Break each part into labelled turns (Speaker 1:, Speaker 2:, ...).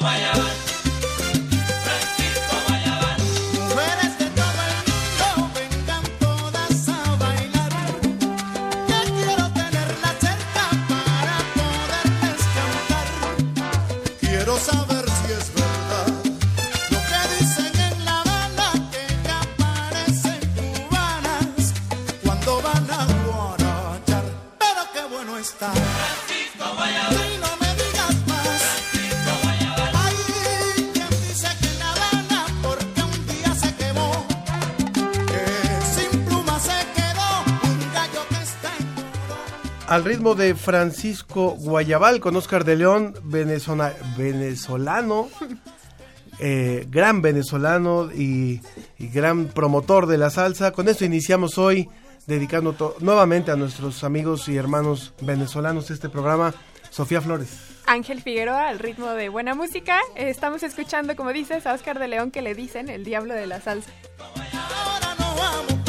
Speaker 1: Francisco
Speaker 2: Al ritmo de Francisco Guayabal con Oscar de León, venezona- venezolano, eh, gran venezolano y, y gran promotor de la salsa. Con esto iniciamos hoy, dedicando nuevamente a nuestros amigos y hermanos venezolanos este programa. Sofía Flores.
Speaker 3: Ángel Figueroa al ritmo de buena música. Eh, Estamos escuchando, como dices, a Oscar de León que le dicen el diablo de la salsa.
Speaker 1: Ahora nos vamos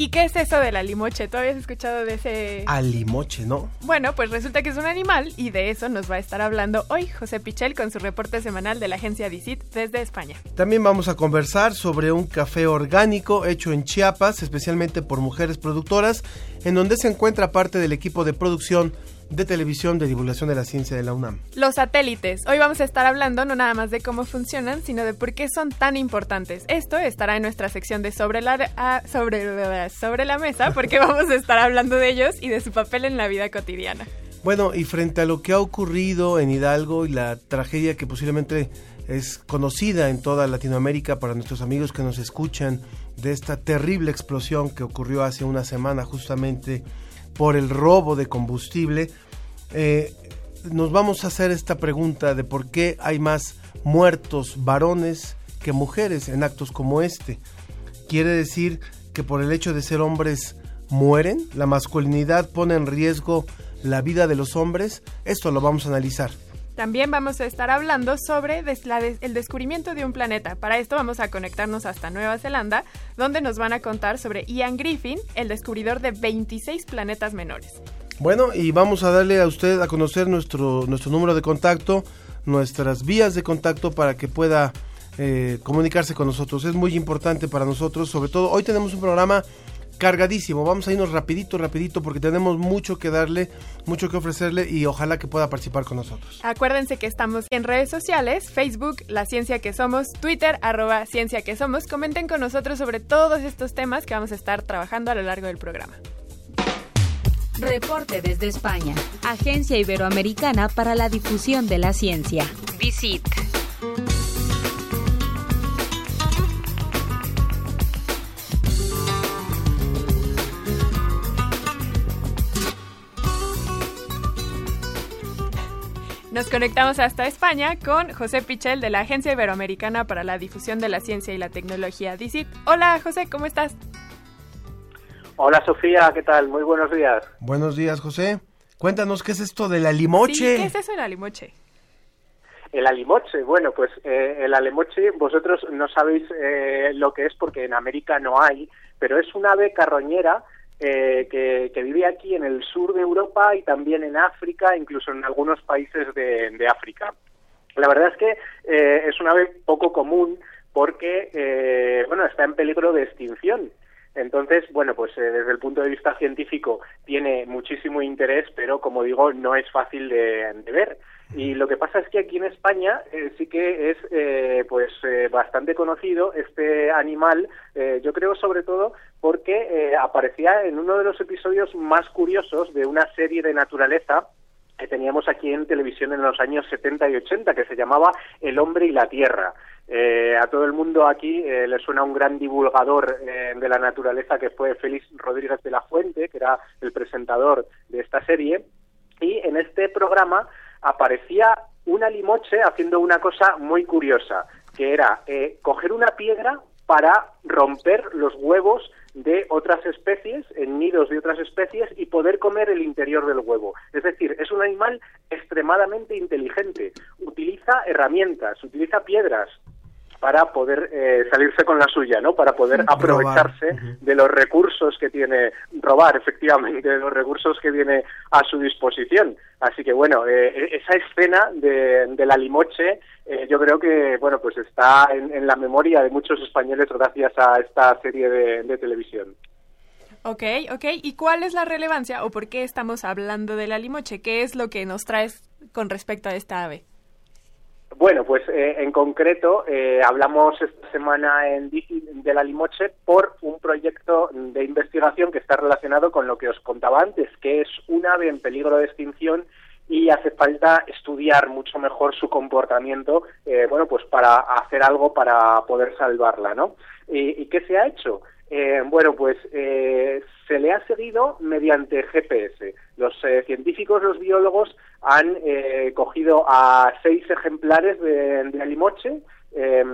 Speaker 1: ¿Y
Speaker 3: qué es eso de la limoche? ¿Tú habías escuchado de ese...?
Speaker 2: Alimoche, ¿no?
Speaker 3: Bueno, pues resulta que es un animal y de eso nos va a estar hablando hoy José Pichel con su reporte semanal de la agencia DICIT desde España.
Speaker 2: También vamos a conversar sobre un café orgánico hecho en Chiapas, especialmente por mujeres productoras, en donde se encuentra parte del equipo de producción de televisión de divulgación de la ciencia de la UNAM.
Speaker 3: Los satélites. Hoy vamos a estar hablando no nada más de cómo funcionan, sino de por qué son tan importantes. Esto estará en nuestra sección de sobre la, ah, sobre, sobre la mesa, porque vamos a estar hablando de ellos y de su papel en la vida cotidiana.
Speaker 2: Bueno, y frente a lo que ha ocurrido en Hidalgo y la tragedia que posiblemente es conocida en toda Latinoamérica para nuestros amigos que nos escuchan de esta terrible explosión que ocurrió hace una semana justamente por el robo de combustible, eh, nos vamos a hacer esta pregunta de por qué hay más muertos varones que mujeres en actos como este. ¿Quiere decir que por el hecho de ser hombres mueren? ¿La masculinidad pone en riesgo la vida de los hombres? Esto lo vamos a analizar.
Speaker 3: También vamos a estar hablando sobre el descubrimiento de un planeta. Para esto vamos a conectarnos hasta Nueva Zelanda, donde nos van a contar sobre Ian Griffin, el descubridor de 26 planetas menores.
Speaker 2: Bueno, y vamos a darle a usted a conocer nuestro, nuestro número de contacto, nuestras vías de contacto para que pueda eh, comunicarse con nosotros. Es muy importante para nosotros, sobre todo hoy tenemos un programa cargadísimo. Vamos a irnos rapidito, rapidito, porque tenemos mucho que darle, mucho que ofrecerle y ojalá que pueda participar con nosotros.
Speaker 3: Acuérdense que estamos en redes sociales, Facebook, La Ciencia que Somos, Twitter, arroba Ciencia que Somos. Comenten con nosotros sobre todos estos temas que vamos a estar trabajando a lo largo del programa.
Speaker 4: Reporte desde España. Agencia Iberoamericana para la Difusión de la Ciencia. Visit.
Speaker 3: Nos conectamos hasta España con José Pichel de la Agencia Iberoamericana para la Difusión de la Ciencia y la Tecnología, DICIT. Hola José, ¿cómo estás?
Speaker 5: Hola Sofía, ¿qué tal? Muy buenos días.
Speaker 2: Buenos días, José. Cuéntanos qué es esto de la limoche.
Speaker 3: Sí, ¿Qué es eso del alimoche?
Speaker 5: El alimoche, bueno, pues eh, el alimoche vosotros no sabéis eh, lo que es porque en América no hay, pero es un ave carroñera eh, que, vive aquí en el sur de Europa y también en África, incluso en algunos países de, África. La verdad es que eh, es un ave poco común porque, eh, bueno, está en peligro de extinción. Entonces, bueno, pues eh, desde el punto de vista científico tiene muchísimo interés, pero como digo, no es fácil de, ver. Y lo que pasa es que aquí en España eh, sí que es eh, pues bastante conocido este animal, yo creo sobre todo porque eh, aparecía en uno de los episodios más curiosos de una serie de naturaleza que teníamos aquí en televisión en los años 70 y 80, que se llamaba El hombre y la tierra. Eh, a todo el mundo aquí eh, le suena un gran divulgador eh, de la naturaleza que fue Félix Rodríguez de la Fuente, que era el presentador de esta serie, y en este programa aparecía una limoche haciendo una cosa muy curiosa, que era coger una piedra para romper los huevos de otras especies, en nidos de otras especies, y poder comer el interior del huevo. Es decir, es un animal extremadamente inteligente. Utiliza herramientas, utiliza piedras para poder eh, salirse con la suya, ¿no? Para poder aprovecharse de los recursos que tiene, robar efectivamente, de los recursos que tiene a su disposición. Así que bueno, eh, esa escena de, de la limoche, eh, yo creo que bueno, pues está en, en la memoria de muchos españoles gracias a esta serie de, de televisión.
Speaker 3: Ok, ok. ¿Y cuál es la relevancia o por qué estamos hablando de la limoche? ¿Qué es lo que nos traes con respecto a esta ave?
Speaker 5: Bueno, pues eh, en concreto eh, hablamos esta semana en Digi de la Limoche por un proyecto de investigación que está relacionado con lo que os contaba antes, que es un ave en peligro de extinción y hace falta estudiar mucho mejor su comportamiento, eh, bueno, pues para hacer algo para poder salvarla, ¿no? ¿Y, y qué se ha hecho? Eh, bueno, pues eh, se le ha seguido mediante GPS. Los eh, científicos, los biólogos, han eh, cogido a seis ejemplares de, de alimoche, eh,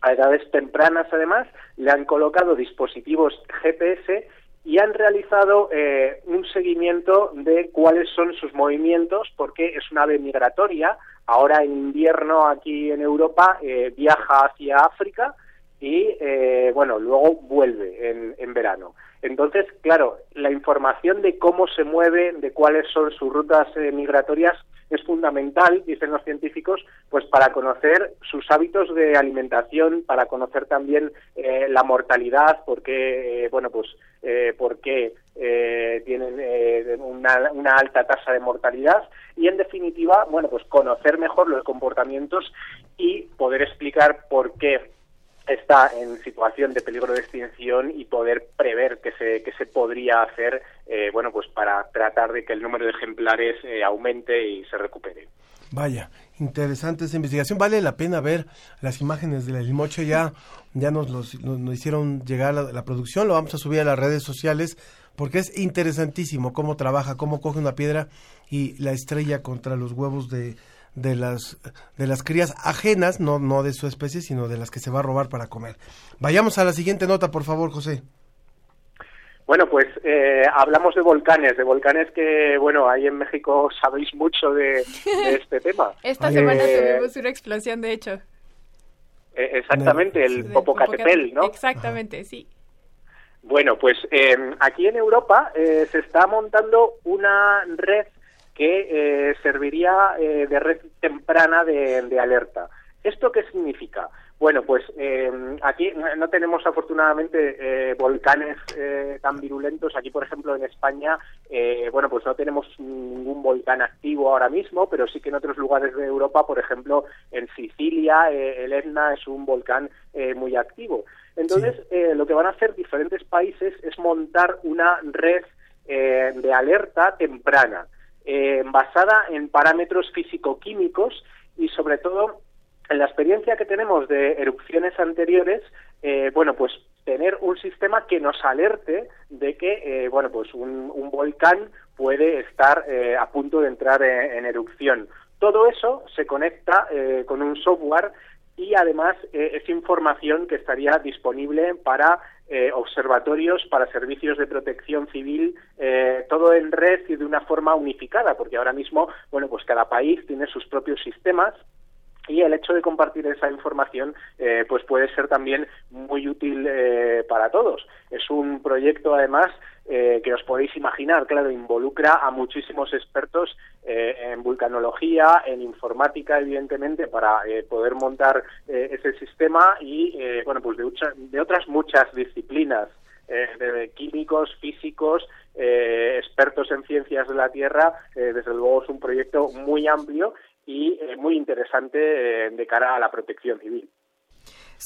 Speaker 5: a edades tempranas además, le han colocado dispositivos GPS y han realizado eh, un seguimiento de cuáles son sus movimientos, porque es una ave migratoria. Ahora en invierno aquí en Europa viaja hacia África y eh, bueno, luego vuelve en, en verano. Entonces, claro, la información de cómo se mueve, de cuáles son sus rutas eh, migratorias, es fundamental, dicen los científicos, pues para conocer sus hábitos de alimentación, para conocer también eh, la mortalidad, porque, eh, bueno, pues, eh, porque eh, tienen una, una alta tasa de mortalidad y, en definitiva, bueno, pues conocer mejor los comportamientos y poder explicar por qué está en situación de peligro de extinción y poder prever qué se, qué se podría hacer eh, bueno pues para tratar de que el número de ejemplares eh, aumente y se recupere.
Speaker 2: Vaya, interesante esa investigación. Vale la pena ver las imágenes de la limoche. Ya, ya nos, los, nos hicieron llegar la, la producción. Lo vamos a subir a las redes sociales porque es interesantísimo cómo trabaja, cómo coge una piedra y la estrella contra los huevos de, de las de las crías ajenas, no no de su especie, sino de las que se va a robar para comer. Vayamos a la siguiente nota, por favor, José.
Speaker 5: Bueno, pues eh, hablamos de volcanes, de volcanes que, bueno, ahí en México sabéis mucho de, de este tema.
Speaker 3: Esta
Speaker 5: Eh,
Speaker 3: semana tuvimos una explosión, de hecho.
Speaker 5: eh, exactamente, el Popocatépetl, ¿no?
Speaker 3: Exactamente, sí.
Speaker 5: Bueno, pues eh, aquí en Europa eh, se está montando una red que eh, serviría eh, de red temprana de, de alerta. ¿Esto qué significa? Bueno, pues eh, aquí no tenemos afortunadamente eh, volcanes eh, tan virulentos. Aquí, por ejemplo, en España, bueno, pues no tenemos ningún volcán activo ahora mismo, pero sí que en otros lugares de Europa, por ejemplo, en Sicilia, el Etna es un volcán muy activo. Entonces, lo que van a hacer diferentes países es montar una red de alerta temprana, eh, basada en parámetros físico-químicos y sobre todo en la experiencia que tenemos de erupciones anteriores, eh, bueno, pues tener un sistema que nos alerte de que, eh, bueno, pues un, un volcán puede estar eh, a punto de entrar en, en erupción. Todo eso se conecta eh, con un software y además eh, es información que estaría disponible para eh, observatorios, para servicios de protección civil, eh, todo en red y de una forma unificada, porque ahora mismo, bueno, pues cada país tiene sus propios sistemas y el hecho de compartir esa información eh, pues puede ser también muy útil eh, para todos. Es un proyecto además eh, que os podéis imaginar, claro, involucra a muchísimos expertos eh, en vulcanología, en informática, evidentemente, para eh, poder montar eh, ese sistema y, bueno, pues de, otras muchas disciplinas, de químicos, físicos, eh, expertos en ciencias de la Tierra. Desde luego es un proyecto muy amplio y eh, muy interesante eh, de cara a la protección civil.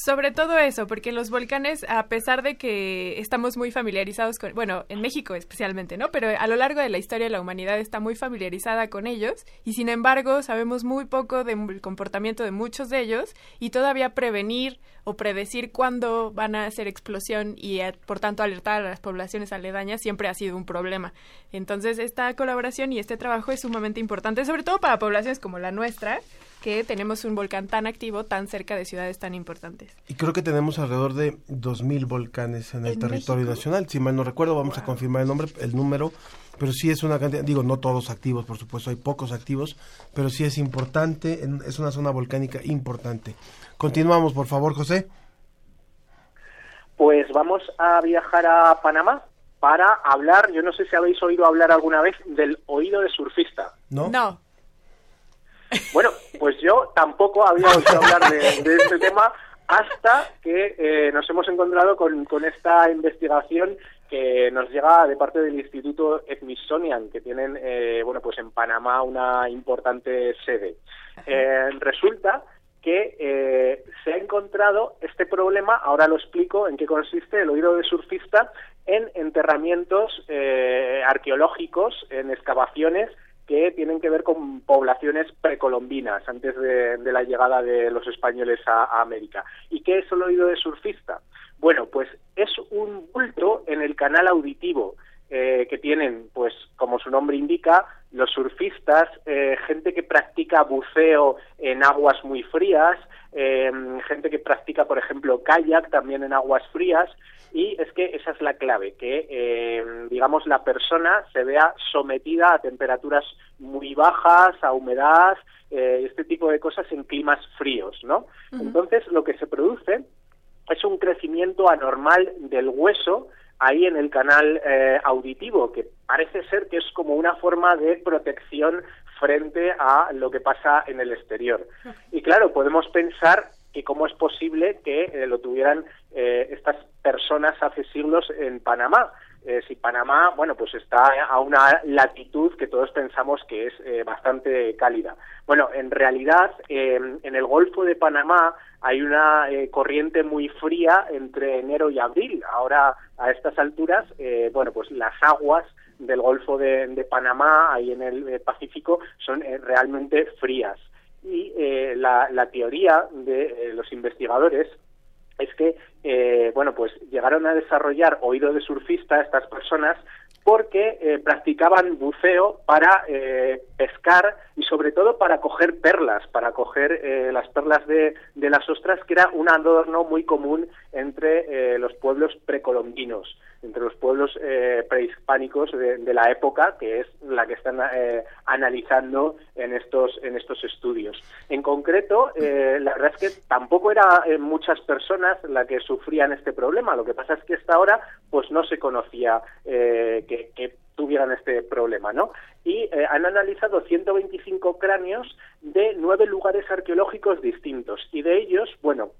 Speaker 3: Sobre todo eso, porque los volcanes, a pesar de que estamos muy familiarizados con, bueno, en México especialmente, ¿no? Pero a lo largo de la historia la humanidad está muy familiarizada con ellos y sin embargo sabemos muy poco del comportamiento de muchos de ellos y todavía prevenir o predecir cuándo van a hacer explosión y eh, por tanto alertar a las poblaciones aledañas siempre ha sido un problema. Entonces esta colaboración y este trabajo es sumamente importante, sobre todo para poblaciones como la nuestra, que tenemos un volcán tan activo tan cerca de ciudades tan importantes.
Speaker 2: Y creo que tenemos alrededor de 2.000 volcanes en el
Speaker 3: ¿En
Speaker 2: territorio
Speaker 3: México?
Speaker 2: nacional. Si mal no recuerdo, vamos a confirmar el nombre, el número, pero sí es una cantidad, digo, no todos activos, por supuesto, hay pocos activos, pero sí es importante, en- es una zona volcánica importante. Continuamos, por favor, José.
Speaker 5: Pues vamos a viajar a Panamá para hablar, yo no sé si habéis oído hablar alguna vez del oído de surfista.
Speaker 2: ¿No?
Speaker 3: No.
Speaker 5: Bueno, pues yo tampoco había oído hablar de, de este tema hasta que eh, nos hemos encontrado con, con esta investigación que nos llega de parte del Instituto Smithsonian, que tienen, eh, bueno, pues en Panamá una importante sede. Eh, resulta que eh, se ha encontrado este problema, ahora lo explico en qué consiste el oído de surfista, en enterramientos eh, arqueológicos, en excavaciones que tienen que ver con poblaciones precolombinas antes de, la llegada de los españoles a, a América. ¿Y qué es el oído de surfista? Bueno, pues es un bulto en el canal auditivo eh, que tienen, pues como su nombre indica, los surfistas, eh, gente que practica buceo en aguas muy frías, eh, gente que practica, por ejemplo, kayak también en aguas frías, y es que esa es la clave, que, eh, digamos, la persona se vea sometida a temperaturas muy bajas, a humedad, eh, este tipo de cosas en climas fríos, ¿no? Entonces, lo que se produce es un crecimiento anormal del hueso ahí en el canal eh, auditivo, que parece ser que es como una forma de protección frente a lo que pasa en el exterior. Y claro, podemos pensar que cómo es posible que eh, lo tuvieran eh, estas personas hace siglos en Panamá. Eh, si Panamá, bueno, pues está a una latitud que todos pensamos que es eh, bastante cálida. Bueno, en realidad, en el Golfo de Panamá hay una corriente muy fría entre enero y abril. Ahora, a estas alturas, bueno, pues las aguas del Golfo de, Panamá, ahí en el Pacífico, son realmente frías. Y eh, la, la teoría de eh, los investigadores es que, eh, bueno, pues llegaron a desarrollar oído de surfista estas personas porque eh, practicaban buceo para pescar y sobre todo para coger perlas, para coger las perlas de, de las ostras, que era un adorno muy común entre los pueblos precolombinos, entre los pueblos eh, prehispánicos de, de la época, que es la que están eh, analizando en estos, en estos estudios. En concreto, eh, la verdad es que tampoco era eh, muchas personas las que sufrían este problema. Lo que pasa es que hasta ahora pues no se conocía eh, que, que tuvieran este problema, ¿no? Y eh, han analizado 125 cráneos de nueve lugares arqueológicos distintos y de ellos, bueno,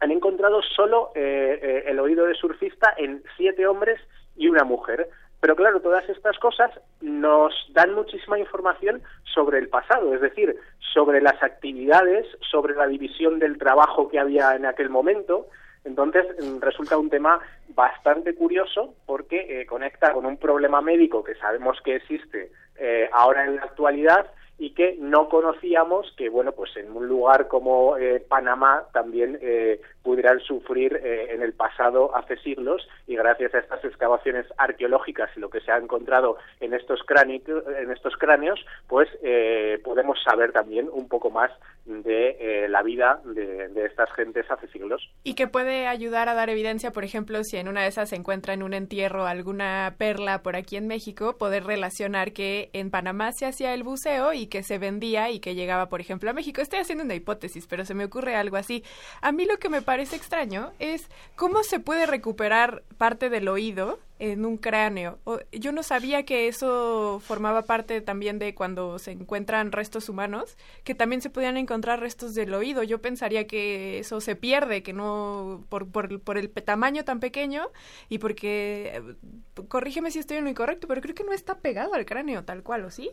Speaker 5: han encontrado solo eh, eh, el oído de surfista en siete hombres y una mujer. Pero claro, todas estas cosas nos dan muchísima información sobre el pasado, es decir, sobre las actividades, sobre la división del trabajo que había en aquel momento. Entonces mm, resulta un tema bastante curioso porque eh, conecta con un problema médico que sabemos que existe eh, ahora en la actualidad y que no conocíamos que bueno pues en un lugar como eh, Panamá también eh, pudieran sufrir eh, en el pasado hace siglos y gracias a estas excavaciones arqueológicas y lo que se ha encontrado en estos cráneos en estos cráneos pues eh, podemos saber también un poco más de eh, la vida de, de estas gentes hace siglos
Speaker 3: Y que puede ayudar a dar evidencia, por ejemplo, si en una de esas se encuentra en un entierro alguna perla por aquí en México, poder relacionar que en Panamá se hacía el buceo y que se vendía y que llegaba, por ejemplo, a México. Estoy haciendo una hipótesis, pero se me ocurre algo así. A mí lo que me parece extraño es cómo se puede recuperar parte del oído en un cráneo. Yo no sabía que eso formaba parte también de cuando se encuentran restos humanos, que también se podían encontrar restos del oído. Yo pensaría que eso se pierde, que no por, por, por el tamaño tan pequeño y porque, eh, corrígeme si estoy en lo incorrecto, pero creo que no está pegado al cráneo tal cual, ¿o sí?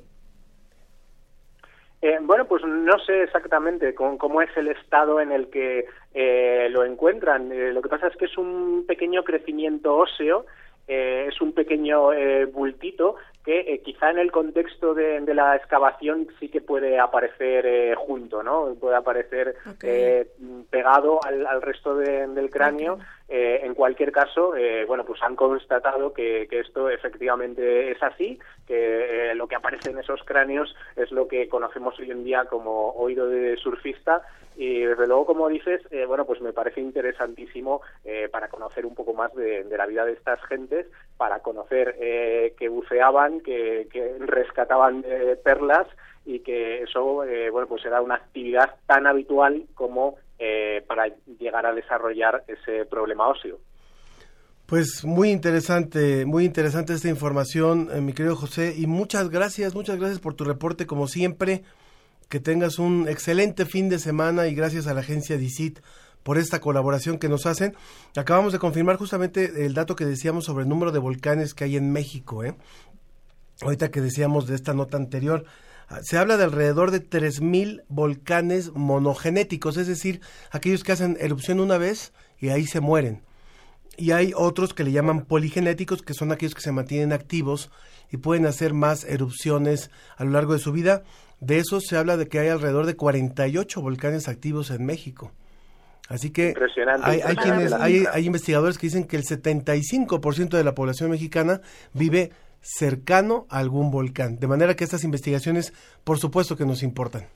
Speaker 5: Eh, bueno, pues no sé exactamente con- cómo es el estado en el que eh, lo encuentran. Eh, lo que pasa es que es un pequeño crecimiento óseo, es un pequeño eh, bultito que quizá en el contexto de, de la excavación sí que puede aparecer eh, junto, ¿no? Puede aparecer eh, pegado al, al resto de- del cráneo. Eh, en cualquier caso, eh, bueno, pues han constatado que, esto efectivamente es así, que eh, lo que aparece en esos cráneos es lo que conocemos hoy en día como oído de surfista. Y desde luego, como dices, eh, bueno, pues me parece interesantísimo eh, para conocer un poco más de, la vida de estas gentes, para conocer que buceaban, que, que rescataban perlas y que eso, bueno, pues era una actividad tan habitual como eh, para llegar a desarrollar ese problema óseo.
Speaker 2: Pues muy interesante, muy interesante esta información, eh, mi querido José, y muchas gracias, muchas gracias por tu reporte, como siempre, que tengas un excelente fin de semana y gracias a la agencia DICIT por esta colaboración que nos hacen. Acabamos de confirmar justamente el dato que decíamos sobre el número de volcanes que hay en México, ¿eh? Ahorita que decíamos de esta nota anterior, se habla de alrededor de 3.000 volcanes monogenéticos, es decir, aquellos que hacen erupción una vez y ahí se mueren y hay otros que le llaman poligenéticos, que son aquellos que se mantienen activos y pueden hacer más erupciones a lo largo de su vida. De esos se habla de que hay alrededor de 48 volcanes activos en México. Así que
Speaker 5: Impresionante,
Speaker 2: hay, hay, quienes, hay investigadores que dicen que el 75% de la población mexicana vive cercano a algún volcán. De manera que estas investigaciones, por supuesto que nos importan.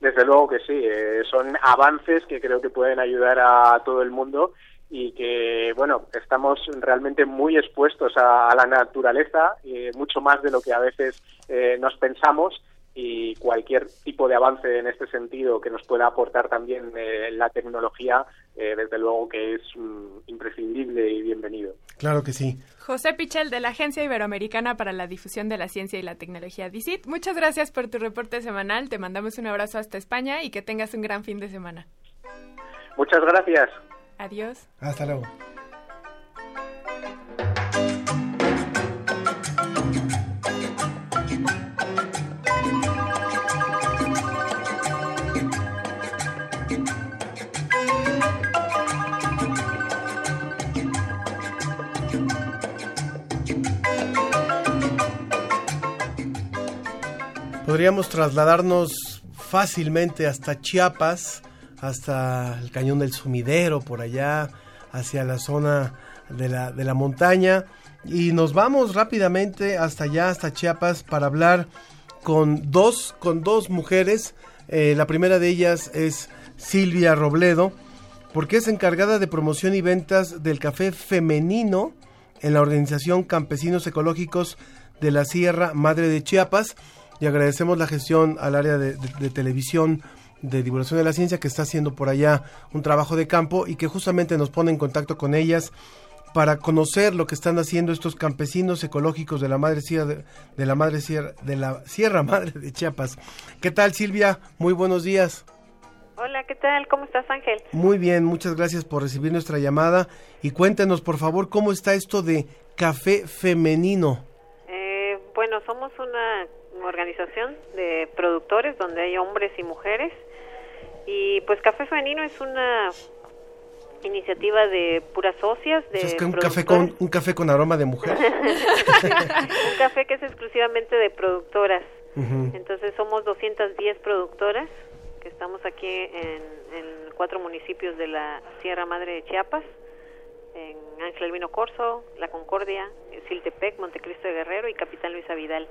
Speaker 5: Desde luego que sí, eh, son avances que creo que pueden ayudar a todo el mundo y que, bueno, estamos realmente muy expuestos a, la naturaleza, eh, mucho más de lo que a veces eh, nos pensamos y cualquier tipo de avance en este sentido que nos pueda aportar también eh, la tecnología, eh, desde luego que es mm, imprescindible y bienvenido.
Speaker 2: Claro que sí.
Speaker 3: José Pichel de la Agencia Iberoamericana para la Difusión de la Ciencia y la Tecnología DICIT. Muchas gracias por tu reporte semanal. Te mandamos un abrazo hasta España y que tengas un gran fin de semana.
Speaker 5: Muchas gracias.
Speaker 3: Adiós.
Speaker 2: Hasta luego. Podríamos trasladarnos fácilmente hasta Chiapas, hasta el cañón del sumidero, por allá, hacia la zona de la, de la montaña. Y nos vamos rápidamente hasta allá, hasta Chiapas, para hablar con dos, con dos mujeres. Eh, la primera de ellas es Silvia Robledo, porque es encargada de promoción y ventas del café femenino en la organización Campesinos Ecológicos de la Sierra Madre de Chiapas. Y agradecemos la gestión al área de, de- de televisión de divulgación de la ciencia que está haciendo por allá un trabajo de campo y que justamente nos pone en contacto con ellas para conocer lo que están haciendo estos campesinos ecológicos de la madre sierra de, de la madre sierra de la Sierra Madre de Chiapas. ¿Qué tal Silvia? Muy buenos días.
Speaker 6: Hola, ¿qué tal? ¿Cómo estás, Ángel?
Speaker 2: Muy bien, muchas gracias por recibir nuestra llamada y cuéntenos por favor cómo está esto de café femenino.
Speaker 6: Eh, bueno, somos una organización de productores donde hay hombres y mujeres y pues Café Femenino es una iniciativa de puras socias, de
Speaker 2: es que un café con un café con aroma de mujer.
Speaker 6: un café que es exclusivamente de productoras. Entonces somos 210 productoras que estamos aquí en, en cuatro municipios de la Sierra Madre de Chiapas, en Ángel Albino Corso, La Concordia, Siltepec, Montecristo de Guerrero y Capitán Luisa Vidal.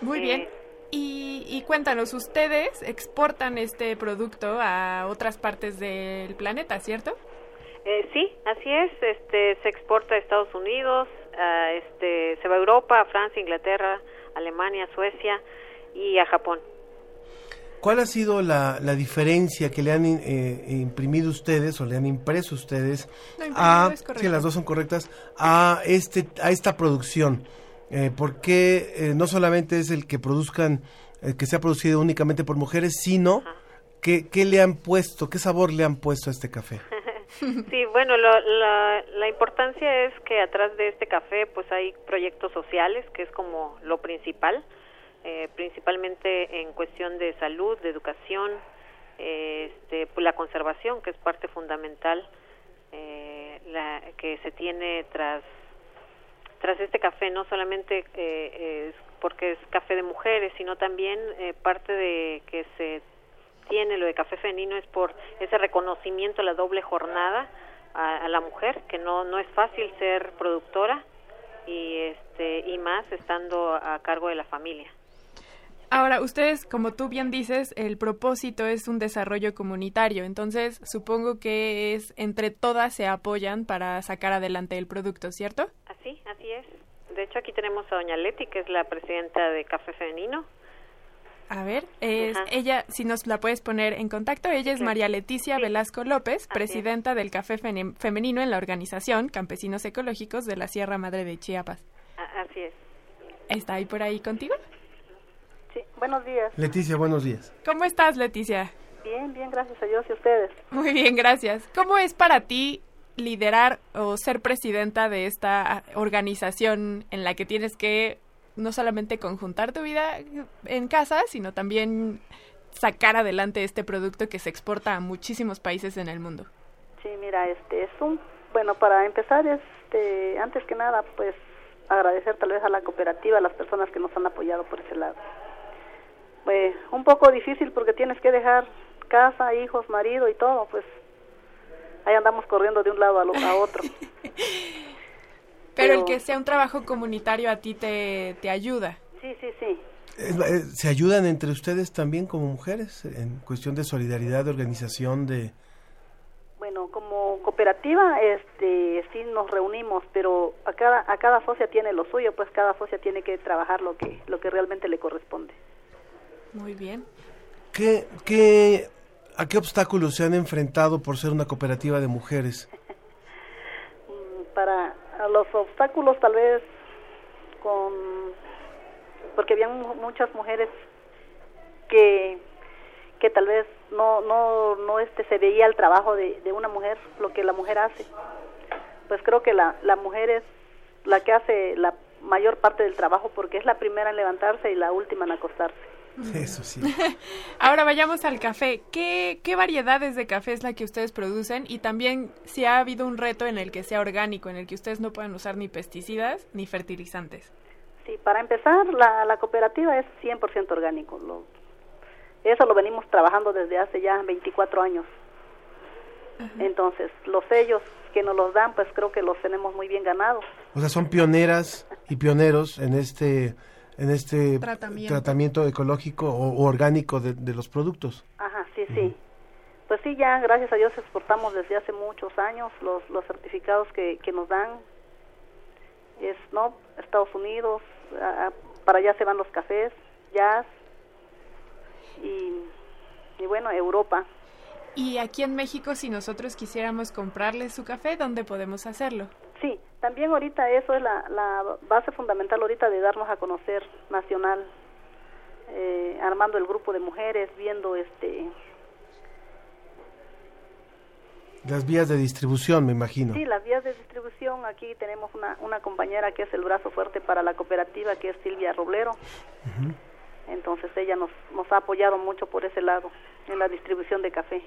Speaker 3: Muy
Speaker 6: Eh,
Speaker 3: bien. Y, y cuéntanos, ustedes exportan este producto a otras partes del planeta, ¿cierto?
Speaker 6: Eh, sí, así es. Este se exporta a Estados Unidos, a, este se va a Europa, a Francia, Inglaterra, Alemania, Suecia y a Japón.
Speaker 2: ¿Cuál ha sido la, la diferencia que le han eh, imprimido ustedes o le han impreso ustedes
Speaker 3: No,
Speaker 2: a, sí, las dos son correctas, a, este, a esta producción? Eh, ¿Por qué eh, no solamente es el que produzcan, eh, que sea producido únicamente por mujeres, sino que, qué le han puesto, qué sabor le han puesto a este café?
Speaker 6: Sí, bueno, lo- la, la importancia es que atrás de este café pues hay proyectos sociales, que es como lo principal. eh, principalmente en cuestión de salud, de educación, este, pues, la conservación, que es parte fundamental eh, la, que se tiene tras tras este café, no solamente eh, es porque es café de mujeres, sino también eh, parte de que se tiene lo de café femenino es por ese reconocimiento la doble jornada a, a la mujer, que no no es fácil ser productora y este y más estando a cargo de la familia.
Speaker 3: Ahora, ustedes, como tú bien dices, el propósito es un desarrollo comunitario, entonces supongo que es entre todas se apoyan para sacar adelante el producto, ¿cierto?
Speaker 6: Así, así es. De hecho, aquí tenemos a doña Leti, que es la presidenta de Café Femenino.
Speaker 3: A ver, es,
Speaker 6: Ajá.
Speaker 3: ella, si nos la puedes poner en contacto, ella es. María Leticia
Speaker 6: Sí.
Speaker 3: Velasco López,
Speaker 6: es.
Speaker 3: presidenta del Café Femenino en la organización Campesinos Ecológicos de la Sierra Madre de Chiapas.
Speaker 6: Así es.
Speaker 3: ¿Está ahí por ahí contigo?
Speaker 7: Sí, buenos días.
Speaker 2: Leticia, buenos días.
Speaker 3: ¿Cómo estás, Leticia?
Speaker 7: Bien, bien, gracias a Dios y a ustedes.
Speaker 3: Muy bien, gracias. ¿Cómo es para ti liderar o ser presidenta de esta organización en la que tienes que no solamente conjuntar tu vida en casa, sino también sacar adelante este producto que se exporta a muchísimos países en el mundo?
Speaker 7: Sí, mira, este es un bueno, para empezar este antes que nada, pues agradecer tal vez a la cooperativa, a las personas que nos han apoyado por ese lado. Pues un poco difícil porque tienes que dejar casa, hijos, marido y todo, pues ahí andamos corriendo de un lado a, lo- a otro.
Speaker 3: Pero, el que sea un trabajo comunitario a ti te, te ayuda.
Speaker 7: Sí, sí, sí.
Speaker 2: Eh, ¿Se ayudan entre ustedes también como mujeres en cuestión de solidaridad, de organización, de...
Speaker 7: Bueno, como cooperativa, este, sí nos reunimos, pero a cada a cada socia tiene lo suyo, pues cada socia tiene que trabajar lo que lo que realmente le corresponde.
Speaker 3: Muy bien.
Speaker 2: ¿Qué, qué, ¿A qué obstáculos se han enfrentado por ser una cooperativa de mujeres?
Speaker 7: Mm, Para los obstáculos, tal vez con porque habían mu- muchas mujeres que que tal vez no no no este se veía el trabajo de, de una mujer lo que la mujer hace pues creo que la la mujer es la que hace la mayor parte del trabajo porque es la primera en levantarse y la última en acostarse
Speaker 2: Eso sí.
Speaker 3: Ahora vayamos al café. ¿Qué, ¿Qué variedades de café es la que ustedes producen? Y también si ha habido un reto en el que sea orgánico, en el que ustedes no puedan usar ni pesticidas ni fertilizantes.
Speaker 7: Sí, para empezar, la, la cooperativa es 100% orgánico. Lo, eso lo venimos trabajando desde hace ya 24 años. Entonces, los sellos que nos los dan, pues creo que los tenemos muy bien ganados.
Speaker 2: O sea, son pioneras y pioneros en este en este
Speaker 3: Tratamiento.
Speaker 2: tratamiento ecológico o, o orgánico de, de los productos.
Speaker 7: Ajá, sí, sí. Pues sí, ya gracias a Dios exportamos desde hace muchos años los, los certificados que, que nos dan. Es, ¿no? Estados Unidos, a- a- para allá se van los cafés, jazz y, y bueno, Europa.
Speaker 3: Y aquí en México, si nosotros quisiéramos comprarle su café, ¿dónde podemos hacerlo?
Speaker 7: Sí, también ahorita eso es la, la base fundamental ahorita de darnos a conocer nacional, eh, armando el grupo de mujeres, viendo este,
Speaker 2: Las vías de distribución, me imagino.
Speaker 7: sí, las vías de distribución. Aquí tenemos una, una compañera que es el brazo fuerte para la cooperativa, que es Silvia Roblero. Entonces ella nos, nos ha apoyado mucho por ese lado en la distribución de café.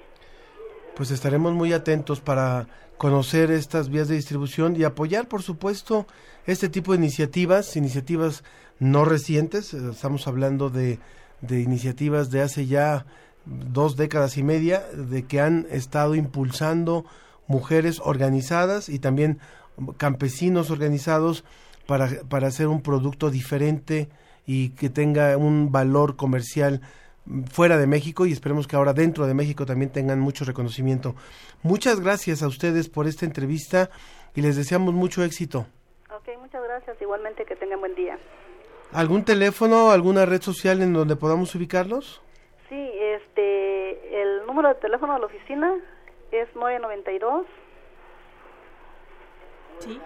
Speaker 2: Pues estaremos muy atentos para conocer estas vías de distribución y apoyar, por supuesto, este tipo de iniciativas, iniciativas no recientes. Estamos hablando de, de iniciativas de hace ya dos décadas y media, de que han estado impulsando mujeres organizadas y también campesinos organizados para, para hacer un producto diferente y que tenga un valor comercial fuera de México y esperemos que ahora dentro de México también tengan mucho reconocimiento. Muchas gracias a ustedes por esta entrevista y les deseamos mucho éxito.
Speaker 7: Ok, muchas gracias. Igualmente que tengan buen día.
Speaker 2: ¿Algún teléfono, alguna red social en donde podamos ubicarlos?
Speaker 7: Sí, este, el número de teléfono de la oficina es 992
Speaker 3: Sí.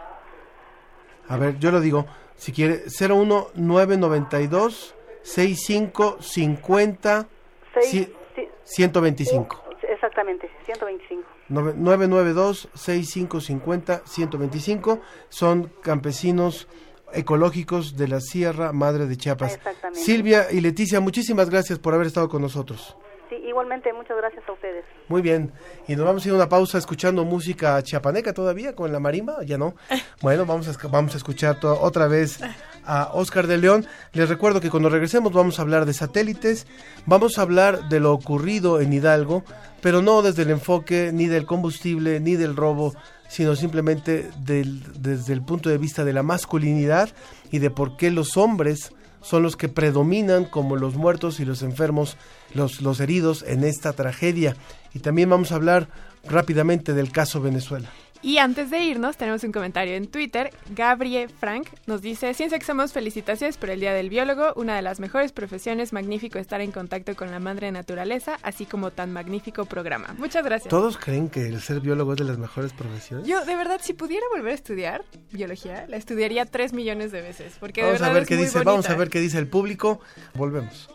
Speaker 2: A ver, yo lo digo, si quiere, 01992 6550
Speaker 7: seis- sí,
Speaker 2: 125.
Speaker 7: exactamente, 125.
Speaker 2: Nove- 992 6550 125 son campesinos ecológicos de la Sierra Madre de Chiapas.
Speaker 7: Exactamente.
Speaker 2: Silvia y Leticia, muchísimas gracias por haber estado con nosotros.
Speaker 7: Sí, igualmente, muchas gracias a ustedes.
Speaker 2: Muy bien, y nos vamos a ir a una pausa escuchando música chiapaneca todavía con la marimba, ya no. Bueno, vamos a, vamos a escuchar otra vez a Oscar de León. Les recuerdo que cuando regresemos vamos a hablar de satélites, vamos a hablar de lo ocurrido en Hidalgo, pero no desde el enfoque ni del combustible ni del robo, sino simplemente desde el punto de vista de la masculinidad y de por qué los hombres son los que predominan como los muertos y los enfermos, los, los heridos en esta tragedia. Y también vamos a hablar rápidamente del caso Venezuela.
Speaker 3: Y antes de irnos, tenemos un comentario en Twitter. Gabriel Frank nos dice, Ciencia que somos, felicitaciones por el Día del Biólogo, una de las mejores profesiones, magnífico estar en contacto con la madre naturaleza, así como tan magnífico programa. Muchas gracias.
Speaker 2: ¿Todos creen que el ser biólogo es de las mejores profesiones?
Speaker 3: Yo, de verdad, si pudiera volver a estudiar biología, la estudiaría tres millones de veces, porque
Speaker 2: Vamos
Speaker 3: de
Speaker 2: a
Speaker 3: verdad
Speaker 2: ver
Speaker 3: es
Speaker 2: qué dice, vamos a ver qué dice el público. Volvemos.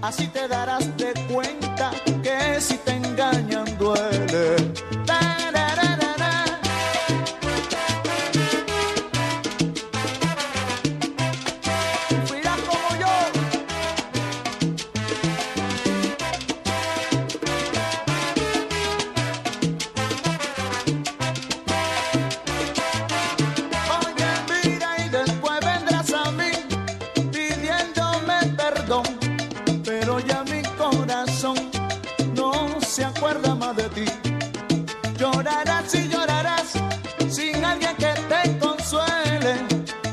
Speaker 1: Así te darás de cuenta que si te engañan duele.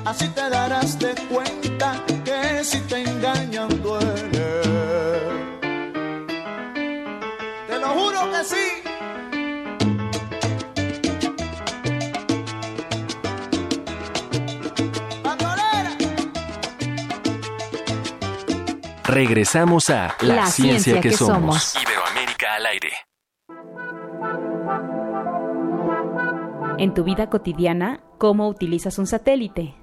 Speaker 1: Así te darás de cuenta que si te engañan duele. Te lo juro que sí. Bandolera.
Speaker 8: Regresamos a La,
Speaker 4: La
Speaker 8: ciencia,
Speaker 4: ciencia
Speaker 8: que,
Speaker 4: que
Speaker 8: somos.
Speaker 4: somos.
Speaker 8: Iberoamérica al aire.
Speaker 4: En tu vida cotidiana, ¿cómo utilizas un satélite?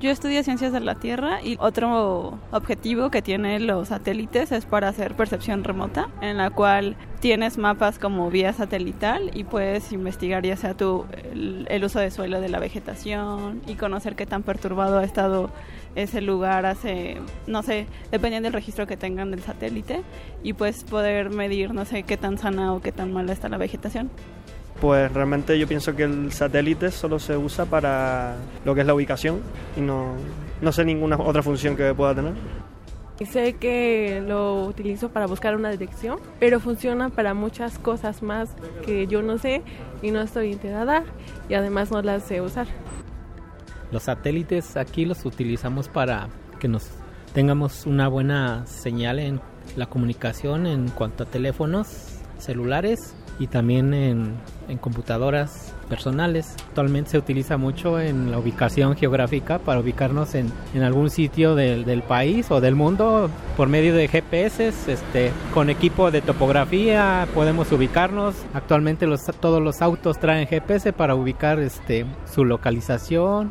Speaker 9: Yo estudio ciencias de la Tierra y otro objetivo que tienen los satélites es para hacer percepción remota, en la cual tienes mapas como vía satelital y puedes investigar ya sea tu, el, el uso de suelo de la vegetación y conocer qué tan perturbado ha estado ese lugar hace, no sé, dependiendo del registro que tengan del satélite y pues poder medir, no sé, qué tan sana o qué tan mala está la vegetación.
Speaker 10: Pues realmente yo pienso que el satélite solo se usa para lo que es la ubicación y no, no sé ninguna otra función que pueda tener.
Speaker 11: Sé que lo utilizo para buscar una dirección, pero funciona para muchas cosas más que yo no sé y no estoy enterada y además no las sé usar.
Speaker 12: Los satélites aquí los utilizamos para que nos tengamos una buena señal en la comunicación en cuanto a teléfonos celulares y también en, computadoras personales. Actualmente se utiliza mucho en la ubicación geográfica para ubicarnos en, algún sitio del, del país o del mundo por medio de GPS. Este, con equipo de topografía podemos ubicarnos. Actualmente los, todos los autos traen GPS para ubicar este, su localización.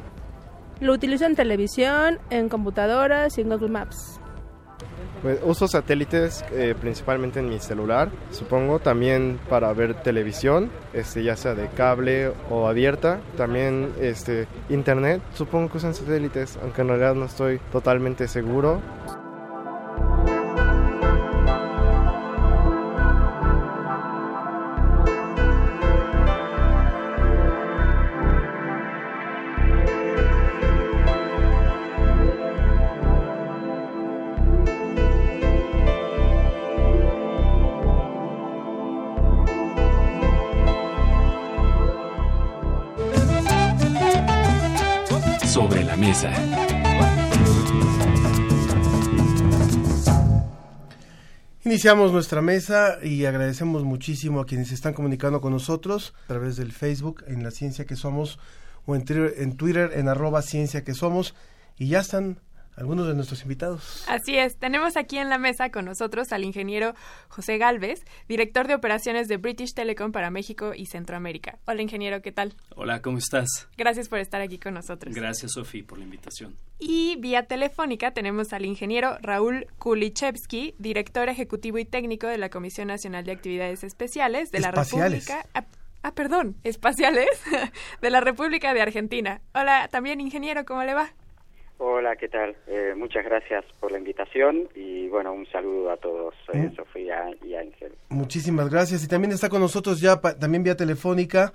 Speaker 11: Lo utilizo en televisión, en computadoras y en Google Maps.
Speaker 13: Pues uso satélites eh, principalmente en mi celular, supongo, también para ver televisión, este, ya sea de cable o abierta, también este, internet, supongo que usan satélites, aunque en realidad no estoy totalmente seguro.
Speaker 2: Iniciamos nuestra mesa y agradecemos muchísimo a quienes están comunicando con nosotros a través del Facebook en La Ciencia que Somos o en Twitter en, Twitter, en arroba Ciencia que Somos y ya están algunos de nuestros invitados.
Speaker 3: Así es, tenemos aquí en la mesa con nosotros al ingeniero José Galvez, director de operaciones de British Telecom para México y Centroamérica. Hola ingeniero, ¿qué tal?
Speaker 14: Hola, ¿cómo estás?
Speaker 3: Gracias por estar aquí con nosotros.
Speaker 14: Gracias, Sofía, por la invitación.
Speaker 3: Y vía telefónica tenemos al ingeniero Raúl Kulichevsky, director ejecutivo y técnico de la Comisión Nacional de Actividades Especiales de la. República. Ah, ah, perdón, espaciales de la República de Argentina. Hola, también ingeniero, ¿cómo le va?
Speaker 15: Hola, ¿qué tal? Eh, muchas gracias por la invitación y bueno, un saludo a todos, eh,
Speaker 2: Mm.
Speaker 15: Sofía y Ángel.
Speaker 2: Muchísimas gracias. Y también está con nosotros ya, pa- también vía telefónica,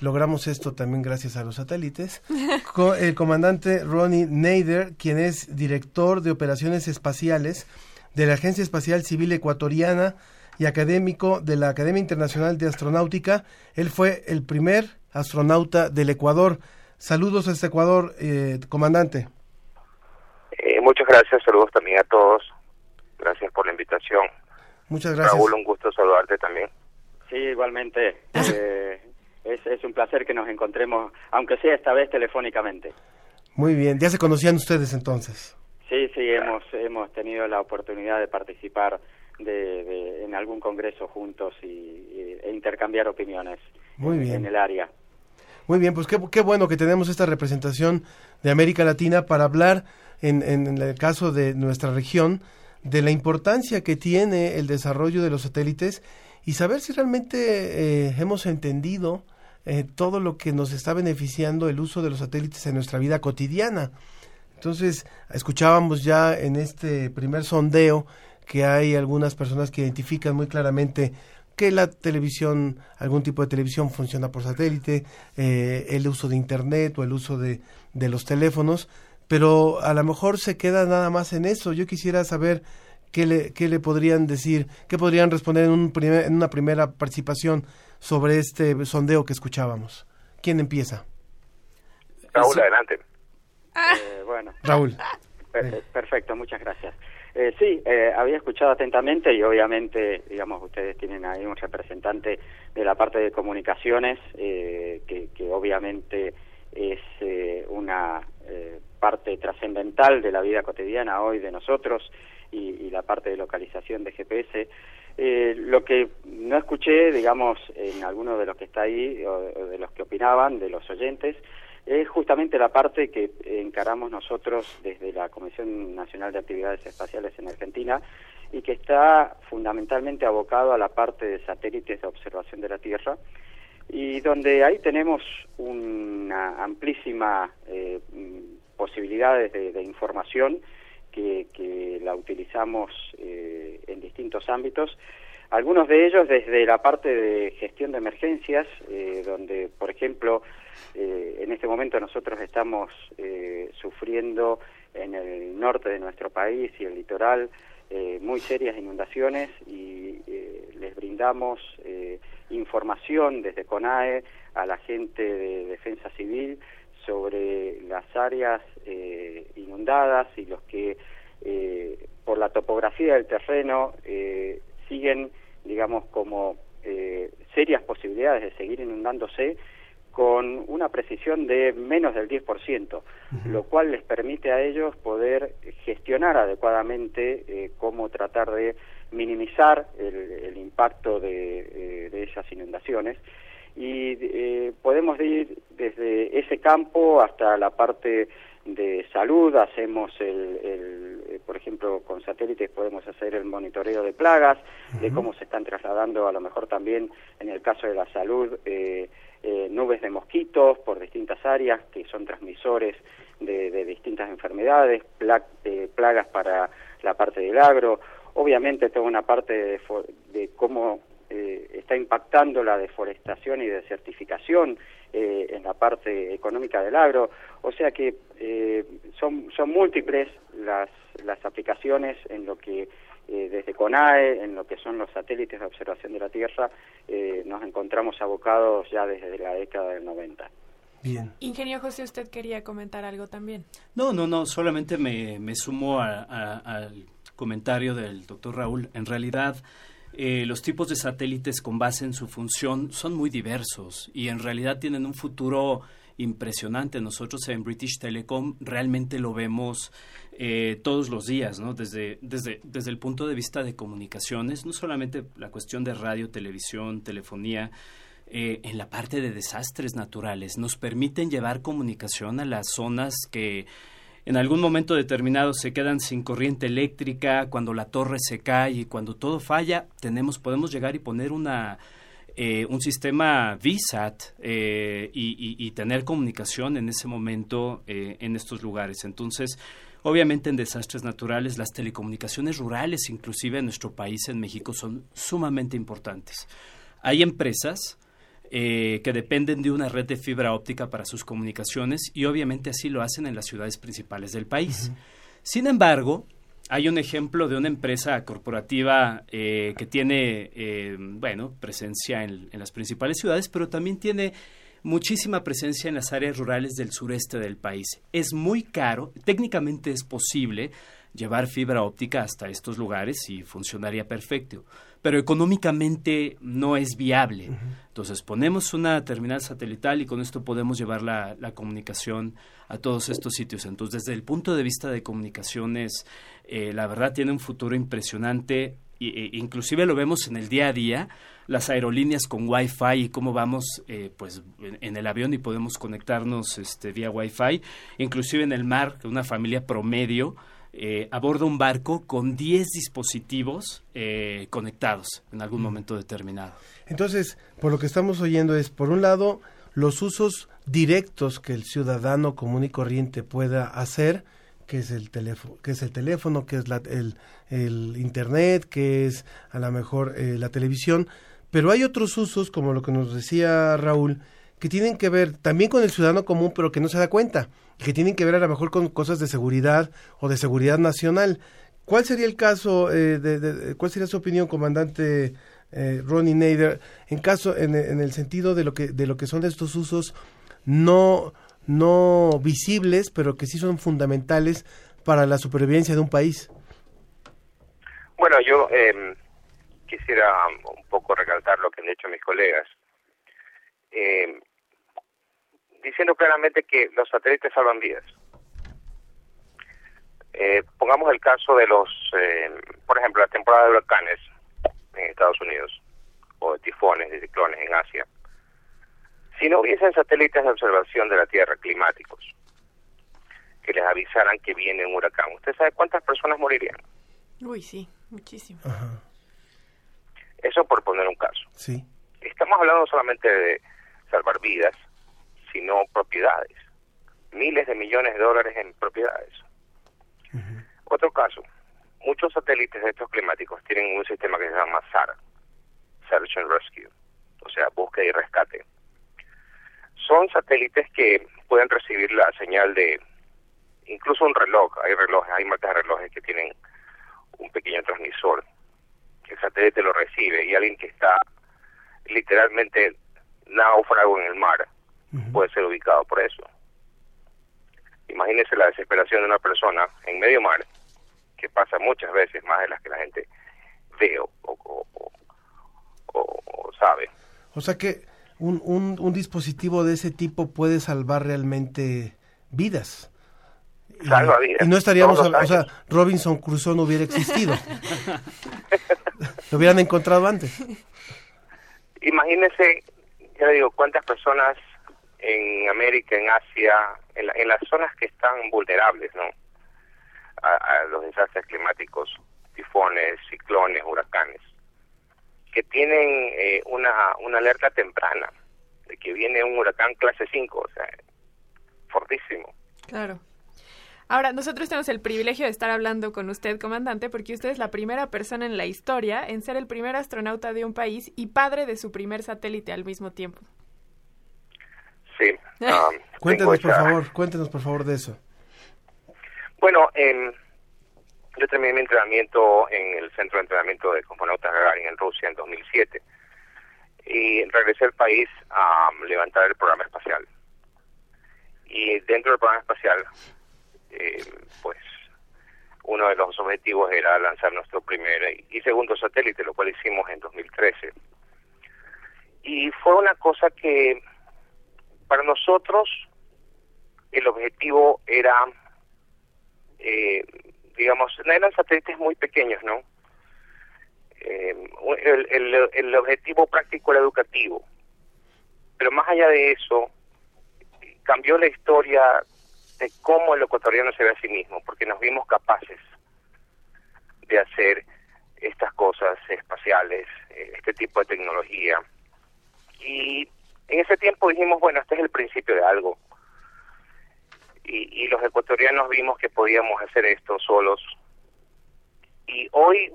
Speaker 2: logramos esto también gracias a los satélites, co- el comandante Ronnie Nader, quien es director de operaciones espaciales de la Agencia Espacial Civil Ecuatoriana y académico de la Academia Internacional de Astronáutica. Él fue el primer astronauta del Ecuador. Saludos a este Ecuador, eh, comandante.
Speaker 16: Eh, muchas gracias, saludos también a todos. Gracias por la invitación.
Speaker 2: Muchas gracias.
Speaker 16: Raúl, un gusto saludarte también.
Speaker 15: Sí, igualmente. eh, es, es un placer que nos encontremos, aunque sea esta vez telefónicamente.
Speaker 2: Muy bien, ya se conocían ustedes entonces.
Speaker 15: Sí, sí, hemos, hemos tenido la oportunidad de participar de, de- en algún congreso juntos y, y- e intercambiar opiniones
Speaker 2: Muy
Speaker 15: en-
Speaker 2: bien.
Speaker 15: en el área.
Speaker 2: Muy bien, pues qué, qué bueno que tenemos esta representación de América Latina para hablar, en, el caso de nuestra región, de la importancia que tiene el desarrollo de los satélites y saber si realmente eh, hemos entendido eh, todo lo que nos está beneficiando el uso de los satélites en nuestra vida cotidiana. Entonces, escuchábamos ya en este primer sondeo que hay algunas personas que identifican muy claramente que la televisión, algún tipo de televisión funciona por satélite, eh, el uso de Internet o el uso de, de los teléfonos, pero a lo mejor se queda nada más en eso. Yo quisiera saber qué le, qué le podrían decir, qué podrían responder en, un primer- en una primera participación sobre este sondeo que escuchábamos. ¿Quién empieza?
Speaker 16: Raúl, adelante.
Speaker 15: Eh, bueno.
Speaker 2: Raúl.
Speaker 15: Per- perfecto, muchas gracias. Eh, sí, eh, había escuchado atentamente y obviamente, digamos, ustedes tienen ahí un representante de la parte de comunicaciones eh, que, que obviamente es eh, una eh, parte trascendental de la vida cotidiana hoy de nosotros y, la parte de localización de GPS. Eh, lo que no escuché, digamos, en alguno de los que está ahí o, de los que opinaban, de los oyentes, es justamente la parte que encaramos nosotros desde la Comisión Nacional de Actividades Espaciales en Argentina y que está fundamentalmente abocado a la parte de satélites de observación de la Tierra y donde ahí tenemos una amplísima eh, posibilidades de, de información que, que la utilizamos eh, en distintos ámbitos. Algunos de ellos desde la parte de gestión de emergencias, eh, donde, por ejemplo, eh, en este momento nosotros estamos eh, sufriendo en el norte de nuestro país y el litoral muy serias inundaciones y les brindamos información desde CONAE a la gente de Defensa Civil sobre las áreas eh, inundadas y los que eh, por la topografía del terreno eh, siguen, digamos, como eh, serias posibilidades de seguir inundándose con una precisión de menos del 10%, lo cual les permite a ellos poder gestionar adecuadamente eh, cómo tratar de minimizar el, el impacto de, de esas inundaciones. Y eh, podemos ir desde ese campo hasta la parte de salud, hacemos el, el, eh, por ejemplo, con satélites podemos hacer el monitoreo de plagas, de cómo se están trasladando, a lo mejor también en el caso de la salud, eh, eh, nubes de mosquitos por distintas áreas que son transmisores de, de distintas enfermedades, pla- eh, plagas para la parte del agro, obviamente toda una parte de, de cómo eh, está impactando la deforestación y desertificación eh, en la parte económica del agro, o sea que eh, son, son múltiples las, las aplicaciones en lo que eh, desde CONAE, en lo que son los satélites de observación de la Tierra, eh, nos encontramos abocados ya desde la década del 90.
Speaker 2: Bien.
Speaker 3: Ingeniero José, usted quería comentar algo también.
Speaker 14: No, no, no, solamente me, me sumo a- a- al comentario del doctor Raúl. En realidad, eh, los tipos de satélites con base en su función son muy diversos y en realidad tienen un futuro impresionante. Nosotros en British Telecom realmente lo vemos eh, todos los días, ¿no? Desde, desde, desde el punto de vista de comunicaciones, no solamente la cuestión de radio, televisión, telefonía, eh, en la parte de desastres naturales. Nos permiten llevar comunicación a las zonas que en algún momento determinado se quedan sin corriente eléctrica, cuando la torre se cae y cuando todo falla, tenemos, podemos llegar y poner una eh, un sistema VSAT eh, y, y- y tener comunicación en ese momento eh, en estos lugares. Entonces, obviamente en desastres naturales, las telecomunicaciones rurales, inclusive en nuestro país, en México, son sumamente importantes. Hay empresas eh, que dependen de una red de fibra óptica para sus comunicaciones y obviamente así lo hacen en las ciudades principales del país. Sin embargo, hay un ejemplo de una empresa corporativa eh, que tiene, eh, bueno, presencia en, en las principales ciudades, pero también tiene muchísima presencia en las áreas rurales del sureste del país. Es muy caro, técnicamente es posible llevar fibra óptica hasta estos lugares y funcionaría perfecto, pero económicamente no es viable. Entonces ponemos una terminal satelital y con esto podemos llevar la, la comunicación a todos estos sitios. Entonces desde el punto de vista de comunicaciones, eh, la verdad tiene un futuro impresionante. Y, e- inclusive lo vemos en el día a día, las aerolíneas con Wi-Fi y cómo vamos eh, pues en, en el avión y podemos conectarnos este, vía Wi-Fi, inclusive en el mar, una familia promedio eh, aborda un barco con 10 dispositivos eh, conectados en algún momento determinado.
Speaker 2: Entonces, por lo que estamos oyendo es, por un lado, los usos directos que el ciudadano común y corriente pueda hacer, que es el teléfono, que es el teléfono, que es la- el, el internet, que es a lo mejor eh, la televisión, pero hay otros usos, como lo que nos decía Raúl, que tienen que ver también con el ciudadano común, pero que no se da cuenta, que tienen que ver a lo mejor con cosas de seguridad o de seguridad nacional. ¿Cuál sería el caso, eh, de, cuál sería su opinión, comandante eh, Ronnie Nader, en caso, en, en el sentido de lo que de lo que son estos usos no no visibles, pero que sí son fundamentales para la supervivencia de un país?
Speaker 16: Bueno, yo eh, quisiera un poco recalcar lo que han dicho mis colegas, eh, diciendo claramente que los satélites salvan vidas. Eh, pongamos el caso de los, eh, por ejemplo, la temporada de huracanes en Estados Unidos, o de tifones, de ciclones en Asia. Si no hubiesen satélites de observación de la Tierra climáticos que les avisaran que viene un huracán, ¿usted sabe cuántas personas morirían?
Speaker 3: Uy, sí, muchísimo.
Speaker 16: Eso por poner un caso.
Speaker 2: Sí.
Speaker 16: Estamos hablando solamente de salvar vidas, sino propiedades. Miles de millones de dólares en propiedades. Otro caso. Muchos satélites de estos climáticos tienen un sistema que se llama SAR, Search and Rescue, o sea, búsqueda y rescate. Son satélites que pueden recibir la señal de incluso un reloj. Hay relojes, hay marcas de relojes que tienen un pequeño transmisor. El satélite lo recibe y alguien que está literalmente náufrago en el mar puede ser ubicado por eso. Imagínese la desesperación de una persona en medio mar, que pasa muchas veces más de las que la gente ve o, o- o- o- o sabe.
Speaker 2: O sea que un, un, un dispositivo de ese tipo puede salvar realmente vidas. Y,
Speaker 16: Salva vidas,
Speaker 2: y no estaríamos, o sea, Robinson Crusoe no hubiera existido. Lo hubieran encontrado antes.
Speaker 16: Imagínese, ya le digo, cuántas personas en América, en Asia, en, la- en las zonas que están vulnerables, ¿no? A, los desastres climáticos, tifones, ciclones, huracanes, que tienen eh, una, una alerta temprana de que viene un huracán clase 5, o sea, fortísimo.
Speaker 3: Claro. Ahora, nosotros tenemos el privilegio de estar hablando con usted, comandante, porque usted es la primera persona en la historia en ser el primer astronauta de un país y padre de su primer satélite al mismo tiempo.
Speaker 16: Sí.
Speaker 2: Cuéntenos,
Speaker 16: tengo
Speaker 2: por favor, cuéntenos, por favor, de eso.
Speaker 16: Bueno, em, yo terminé mi entrenamiento en el Centro de Entrenamiento de Cosmonautas Gagarin en Rusia en 2007 y regresé al país a um, levantar el programa espacial. Y dentro del programa espacial, eh, pues uno de los objetivos era lanzar nuestro primer y segundo satélite, lo cual hicimos en 2013. Y fue una cosa que para nosotros el objetivo era eh, digamos, eran satélites muy pequeños, ¿no? Eh, el, el, el objetivo práctico era educativo, pero más allá de eso, cambió la historia de cómo el ecuatoriano se ve a sí mismo, porque nos vimos capaces de hacer estas cosas espaciales, eh, este tipo de tecnología, Y en ese tiempo dijimos, bueno, este es el principio de algo. Y, y los ecuatorianos vimos que podíamos hacer esto solos. Y hoy,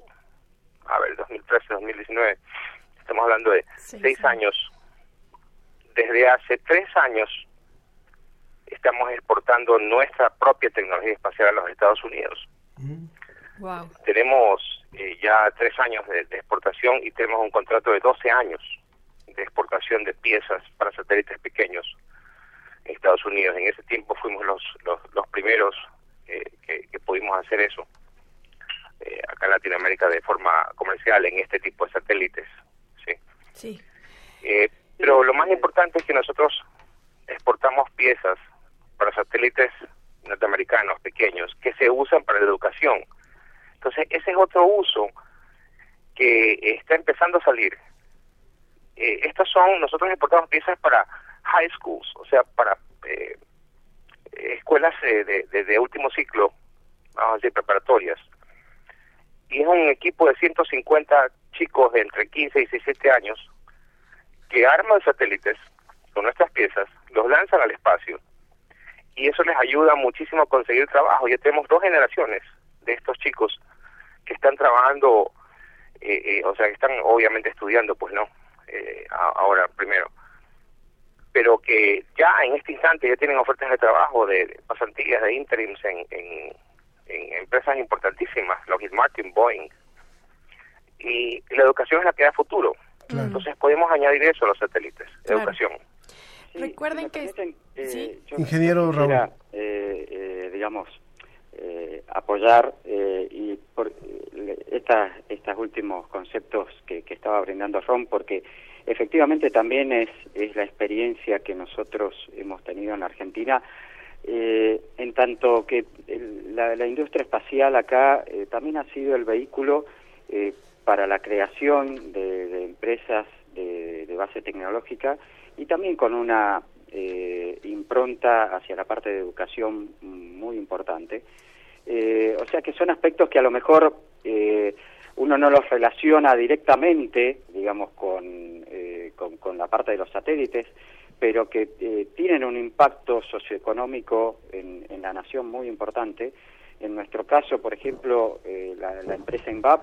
Speaker 16: a ver, 2013, 2019, estamos hablando de seis años. Desde hace tres años estamos exportando nuestra propia tecnología espacial a los Estados Unidos.
Speaker 3: Wow.
Speaker 16: Tenemos eh, ya tres años de, de exportación y tenemos un contrato de 12 años de exportación de piezas para satélites pequeños en Estados Unidos. En ese tiempo fuimos los, los, los primeros eh, que, que pudimos hacer eso eh, acá en Latinoamérica de forma comercial en este tipo de satélites. ¿sí?
Speaker 3: Sí.
Speaker 16: Eh, pero lo más importante es que nosotros exportamos piezas para satélites norteamericanos pequeños que se usan para la educación. Entonces, ese es otro uso que está empezando a salir. Eh, estos son, nosotros exportamos piezas para high schools, o sea, para eh, escuelas de, de, de último ciclo, vamos a decir, preparatorias. Y es un equipo de 150 chicos de entre 15 y 17 años que arman satélites con nuestras piezas, los lanzan al espacio y eso les ayuda muchísimo a conseguir trabajo. Ya tenemos dos generaciones de estos chicos que están trabajando, eh, eh, o sea, que están obviamente estudiando, pues no, eh, a- ahora primero, pero que ya en este instante ya tienen ofertas de trabajo, de, pasantías, de interims en, en, en empresas importantísimas, Lockheed Martin, Boeing. Y la educación es la que da futuro. Entonces podemos añadir eso a los satélites,
Speaker 3: Claro.
Speaker 16: educación.
Speaker 3: Recuerden que...
Speaker 15: Eh,
Speaker 2: Ingeniero Raúl.
Speaker 15: eh, eh, digamos, eh, apoyar eh, y por estas estos últimos conceptos que, que estaba brindando Ron, porque efectivamente también es, es la experiencia que nosotros hemos tenido en la Argentina, eh, en tanto que el- la, la industria espacial acá eh, también ha sido el vehículo eh, para la creación de, de empresas de, de base tecnológica y también con una eh, impronta hacia la parte de educación muy importante. Eh, o sea que son aspectos que a lo mejor eh, uno no los relaciona directamente, digamos, con, eh, con, la parte de los satélites, pero que eh, tienen un impacto socioeconómico en, en la nación muy importante. En nuestro caso, por ejemplo, eh, la, empresa INVAP,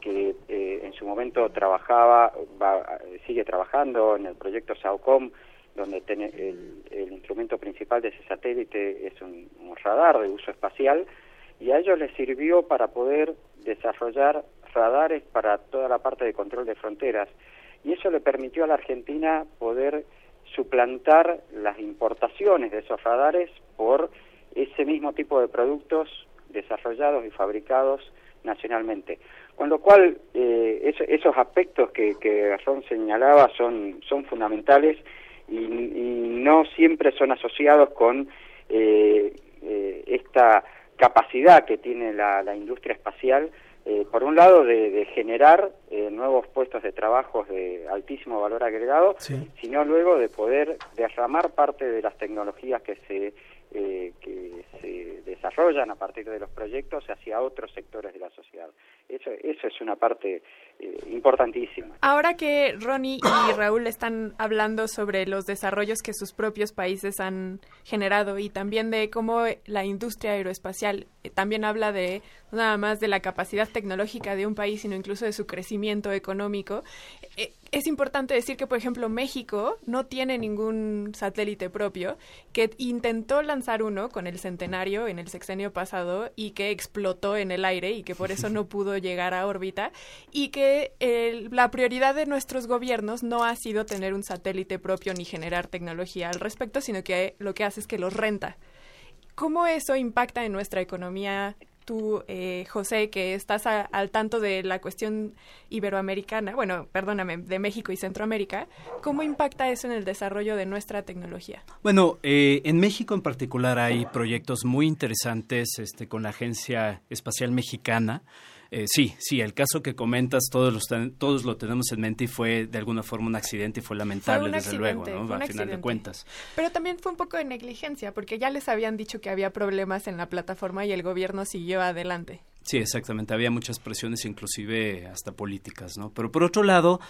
Speaker 15: que eh, en su momento trabajaba, va- sigue trabajando en el proyecto SAOCOM, donde tiene el, el instrumento principal de ese satélite es un radar de uso espacial, y a ellos les sirvió para poder desarrollar radares para toda la parte de control de fronteras. Y eso le permitió a la Argentina poder suplantar las importaciones de esos radares por ese mismo tipo de productos desarrollados y fabricados nacionalmente. Con lo cual, eh, eso- esos aspectos que, que Ron señalaba son, son fundamentales y, y no siempre son asociados con eh, eh, esta capacidad que tiene la, la industria espacial, eh, por un lado, de, de generar eh, nuevos puestos de trabajo de altísimo valor agregado, sino luego de poder derramar parte de las tecnologías que se, eh, que se desarrollan a partir de los proyectos hacia otros sectores de la sociedad. Eso, eso es una parte eh, importantísima.
Speaker 3: Ahora que Ronnie y Raúl están hablando sobre los desarrollos que sus propios países han generado y también de cómo la industria aeroespacial eh, también habla de nada más de la capacidad tecnológica de un país, sino incluso de su crecimiento económico, eh, es importante decir que, por ejemplo, México no tiene ningún satélite propio, que intentó lanzar uno con el centenario en el sexenio pasado y que explotó en el aire y que por eso no pudo llegar a órbita y que eh, la prioridad de nuestros gobiernos no ha sido tener un satélite propio ni generar tecnología al respecto, sino que lo que hace es que los renta. ¿Cómo eso impacta en nuestra economía? Tú, eh, José, que estás a- al tanto de la cuestión iberoamericana, bueno, perdóname, de México y Centroamérica, ¿cómo impacta eso en el desarrollo de nuestra tecnología?
Speaker 14: Bueno, eh, en México en particular hay proyectos muy interesantes este, con la Agencia Espacial Mexicana. Eh, sí, sí, el caso que comentas todos, los todos lo tenemos en mente y fue de alguna forma un accidente y fue lamentable, desde luego, ¿no? a final de cuentas.
Speaker 3: Pero también fue un poco de negligencia, porque ya les habían dicho que había problemas en la plataforma y el gobierno siguió adelante.
Speaker 14: Sí, exactamente. Había muchas presiones, inclusive hasta políticas, ¿no? Pero por otro lado,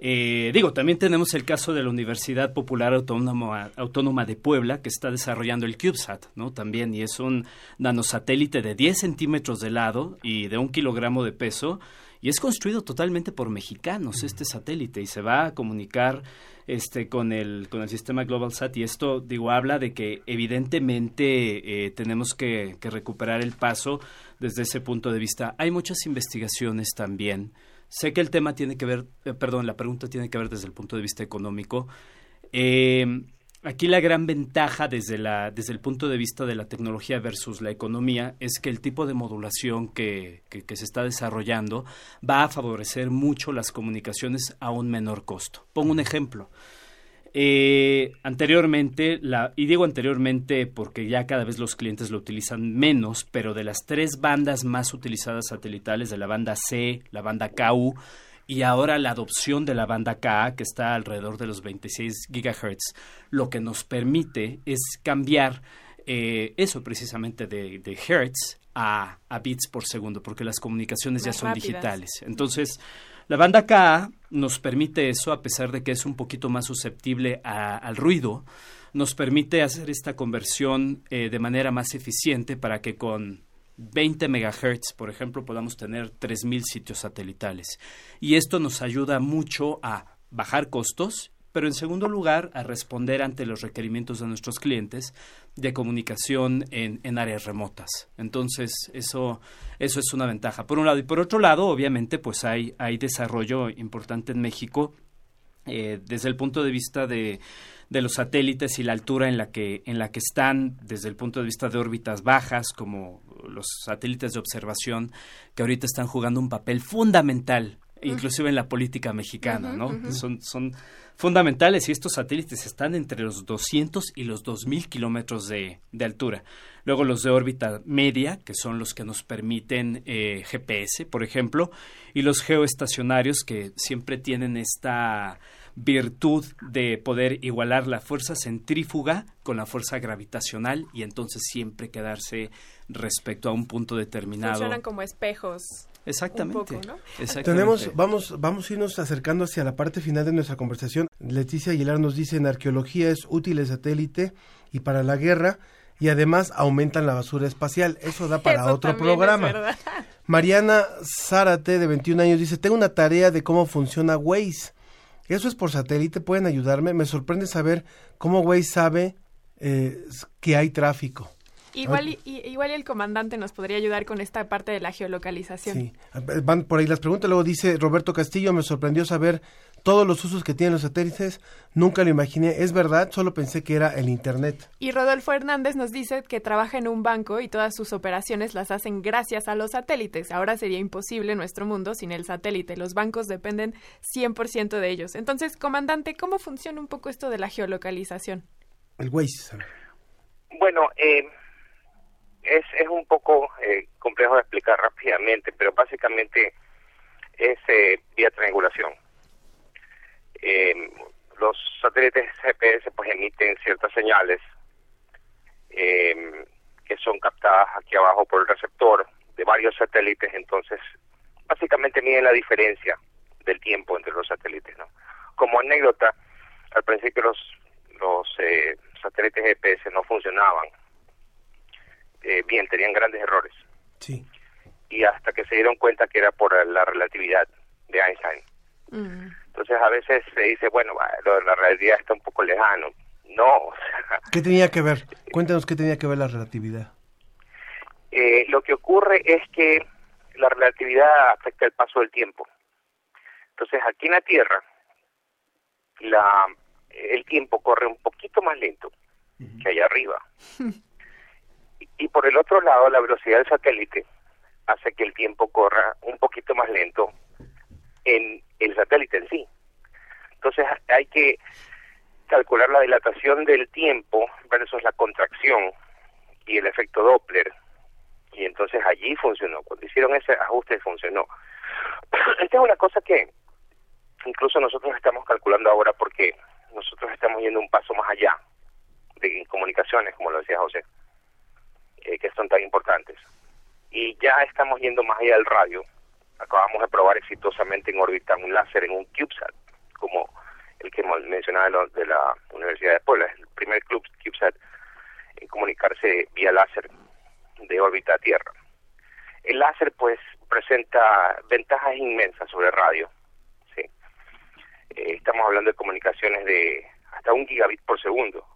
Speaker 14: Eh, digo, también tenemos el caso de la Universidad Popular Autónoma, Autónoma de Puebla, que está desarrollando el CubeSat, ¿no? También, y es un nanosatélite de 10 centímetros de lado y de un kilogramo de peso, y es construido totalmente por mexicanos este satélite, y se va a comunicar este con el con el sistema GlobalSat y esto digo habla de que evidentemente eh, tenemos que, que recuperar el paso desde ese punto de vista. Hay muchas investigaciones también Sé que el tema tiene que ver, eh, perdón, la pregunta tiene que ver desde el punto de vista económico. Eh, aquí la gran ventaja desde, la, desde el punto de vista de la tecnología versus la economía es que el tipo de modulación que, que, que se está desarrollando va a favorecer mucho las comunicaciones a un menor costo. Pongo un ejemplo. Eh, anteriormente, la, y digo anteriormente porque ya cada vez los clientes lo utilizan menos, pero de las tres bandas más utilizadas satelitales, de la banda C, la banda KU, y ahora la adopción de la banda KA, que está alrededor de los 26 gigahertz, lo que nos permite es cambiar eh, eso precisamente de, de hertz a, a, bits por segundo, porque las comunicaciones Más ya son rápidas. digitales. Entonces, la banda KA nos permite eso, a pesar de que es un poquito más susceptible al ruido, nos permite hacer esta conversión eh, de manera más eficiente para que con 20 megahertz, por ejemplo, podamos tener 3.000 sitios satelitales. Y esto nos ayuda mucho a bajar costos pero en segundo lugar a responder ante los requerimientos de nuestros clientes de comunicación en, en, áreas remotas. Entonces, eso, eso es una ventaja, por un lado. Y por otro lado, obviamente, pues hay, hay desarrollo importante en México eh, desde el punto de vista de, de los satélites y la altura en la que en la que están desde el punto de vista de órbitas bajas como los satélites de observación que ahorita están jugando un papel fundamental inclusive en la política mexicana, ¿no? Uh -huh. Son son fundamentales y estos satélites están entre los 200 y los 2000 kilómetros de, de, altura. Luego los de órbita media, que son los que nos permiten eh, GPS, por ejemplo, y los geoestacionarios que siempre tienen esta virtud de poder igualar la fuerza centrífuga con la fuerza gravitacional y entonces siempre quedarse respecto a un punto determinado.
Speaker 3: Funcionan como espejos.
Speaker 14: Exactamente.
Speaker 3: Poco, ¿no?
Speaker 14: Exactamente.
Speaker 2: Tenemos, vamos, vamos a irnos acercando hacia la parte final de nuestra conversación. Leticia Aguilar nos dice en arqueología es útil el satélite y para la guerra y además aumentan la basura espacial. Eso da para
Speaker 3: Eso
Speaker 2: otro programa. Mariana Zárate, de 21 años, dice, tengo una tarea de cómo funciona Waze. Eso es por satélite, pueden ayudarme. Me sorprende saber cómo Waze sabe eh, que hay tráfico.
Speaker 3: Igual, y, igual y el comandante nos podría ayudar con esta parte de la geolocalización.
Speaker 2: Sí, van por ahí las preguntas. Luego dice Roberto Castillo, me sorprendió saber todos los usos que tienen los satélites. Nunca lo imaginé. Es verdad, solo pensé que era el Internet.
Speaker 3: Y Rodolfo Hernández nos dice que trabaja en un banco y todas sus operaciones las hacen gracias a los satélites. Ahora sería imposible nuestro mundo sin el satélite. Los bancos dependen 100% de ellos. Entonces, comandante, ¿cómo funciona un poco esto de la geolocalización?
Speaker 2: El Waze.
Speaker 16: Bueno, eh, es, es un poco eh, complejo de explicar rápidamente, pero básicamente es eh, vía triangulación. Eh, los satélites GPS pues emiten ciertas señales eh, que son captadas aquí abajo por el receptor de varios satélites, entonces básicamente miden la diferencia del tiempo entre los satélites. ¿no? Como anécdota, al principio los, los eh, satélites GPS no funcionaban eh, bien, tenían grandes errores.
Speaker 2: Sí.
Speaker 16: Y hasta que se dieron cuenta que era por la relatividad de Einstein.
Speaker 3: Mm.
Speaker 16: Entonces a veces se dice, bueno, lo de la relatividad está un poco lejano. No, o sea,
Speaker 2: ¿Qué tenía que ver? Cuéntanos qué tenía que ver la relatividad.
Speaker 16: eh, lo que ocurre es que la relatividad afecta el paso del tiempo. Entonces aquí en la Tierra, la, el tiempo corre un poquito más lento que allá arriba. y por el otro lado, la velocidad del satélite hace que el tiempo corra un poquito más lento en el satélite en sí. Entonces hay que calcular la dilatación del tiempo versus la contracción y el efecto Doppler. Y entonces allí funcionó. Cuando hicieron ese ajuste funcionó. Esta es una cosa que incluso nosotros estamos calculando ahora porque nosotros estamos yendo un paso más allá de comunicaciones, como lo decía José, eh, que son tan importantes. Y ya estamos yendo más allá del radio. Acabamos de probar exitosamente en órbita un láser en un CubeSat como el que mencionaba lo- de la Universidad de Puebla, es el primer club CubeSat en comunicarse vía láser de órbita a Tierra. El láser pues presenta ventajas inmensas sobre radio. ¿sí? Eh, estamos hablando de comunicaciones de hasta un gigabit por segundo.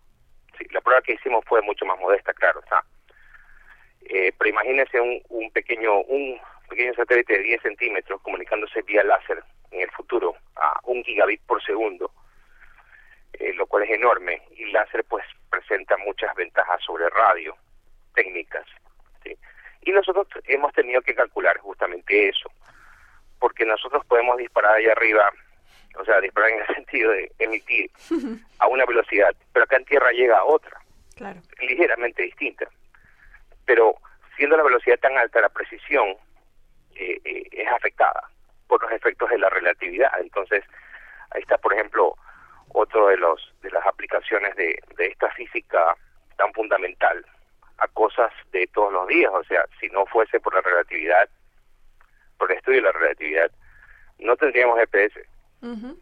Speaker 16: Sí, la prueba que hicimos fue mucho más modesta, claro está. Eh, pero imagínense un, un pequeño un pequeño satélite de 10 centímetros comunicándose vía láser en el futuro a un gigabit por segundo, eh, lo cual es enorme. Y láser pues presenta muchas ventajas sobre radio, técnicas. ¿sí? Y nosotros hemos tenido que calcular justamente eso, porque nosotros podemos disparar ahí arriba, o sea, disparar en el sentido de emitir a una velocidad, pero acá en tierra llega a otra,
Speaker 3: Claro.
Speaker 16: ligeramente distinta. Pero siendo la velocidad tan alta, la precisión eh, eh, es afectada por los efectos de la relatividad. Entonces, ahí está, por ejemplo, otro de los de las aplicaciones de, de esta física tan fundamental a cosas de todos los días. O sea, si no fuese por la relatividad, por el estudio de la relatividad, no tendríamos GPS.
Speaker 3: Ujú.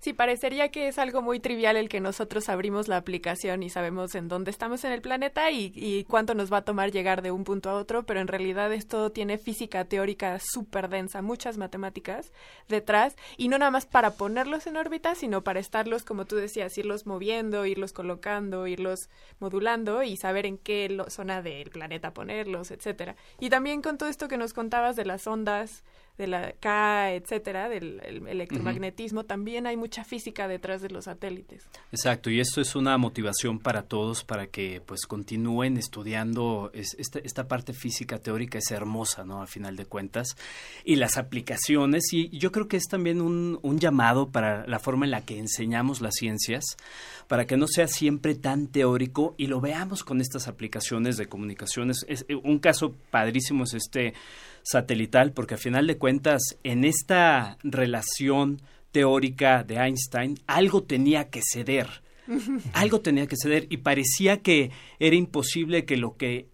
Speaker 3: Sí, parecería que es algo muy trivial el que nosotros abrimos la aplicación y sabemos en dónde estamos en el planeta y, cuánto nos va a tomar llegar de un punto a otro, pero en realidad esto tiene física teórica súper densa, muchas matemáticas detrás, y no nada más para ponerlos en órbita, sino para estarlos, como tú decías, irlos moviendo, irlos colocando, irlos modulando y saber en qué zona del planeta ponerlos, etcétera. Y también con todo esto que nos contabas de las ondas de la K, etcétera, del el electromagnetismo, también hay mucha física detrás de los satélites.
Speaker 14: Exacto, y esto es una motivación para todos para que pues continúen estudiando es- esta, esta parte física teórica es hermosa, ¿no? A final de cuentas. Y las aplicaciones, y yo creo que es también un, un llamado para la forma en la que enseñamos las ciencias, para que no sea siempre tan teórico y lo veamos con estas aplicaciones de comunicaciones. Es, eh, un caso padrísimo es este satelital, porque a final de cuentas, en esta relación teórica de Einstein, algo tenía que ceder. Algo tenía que ceder y parecía que era imposible que lo que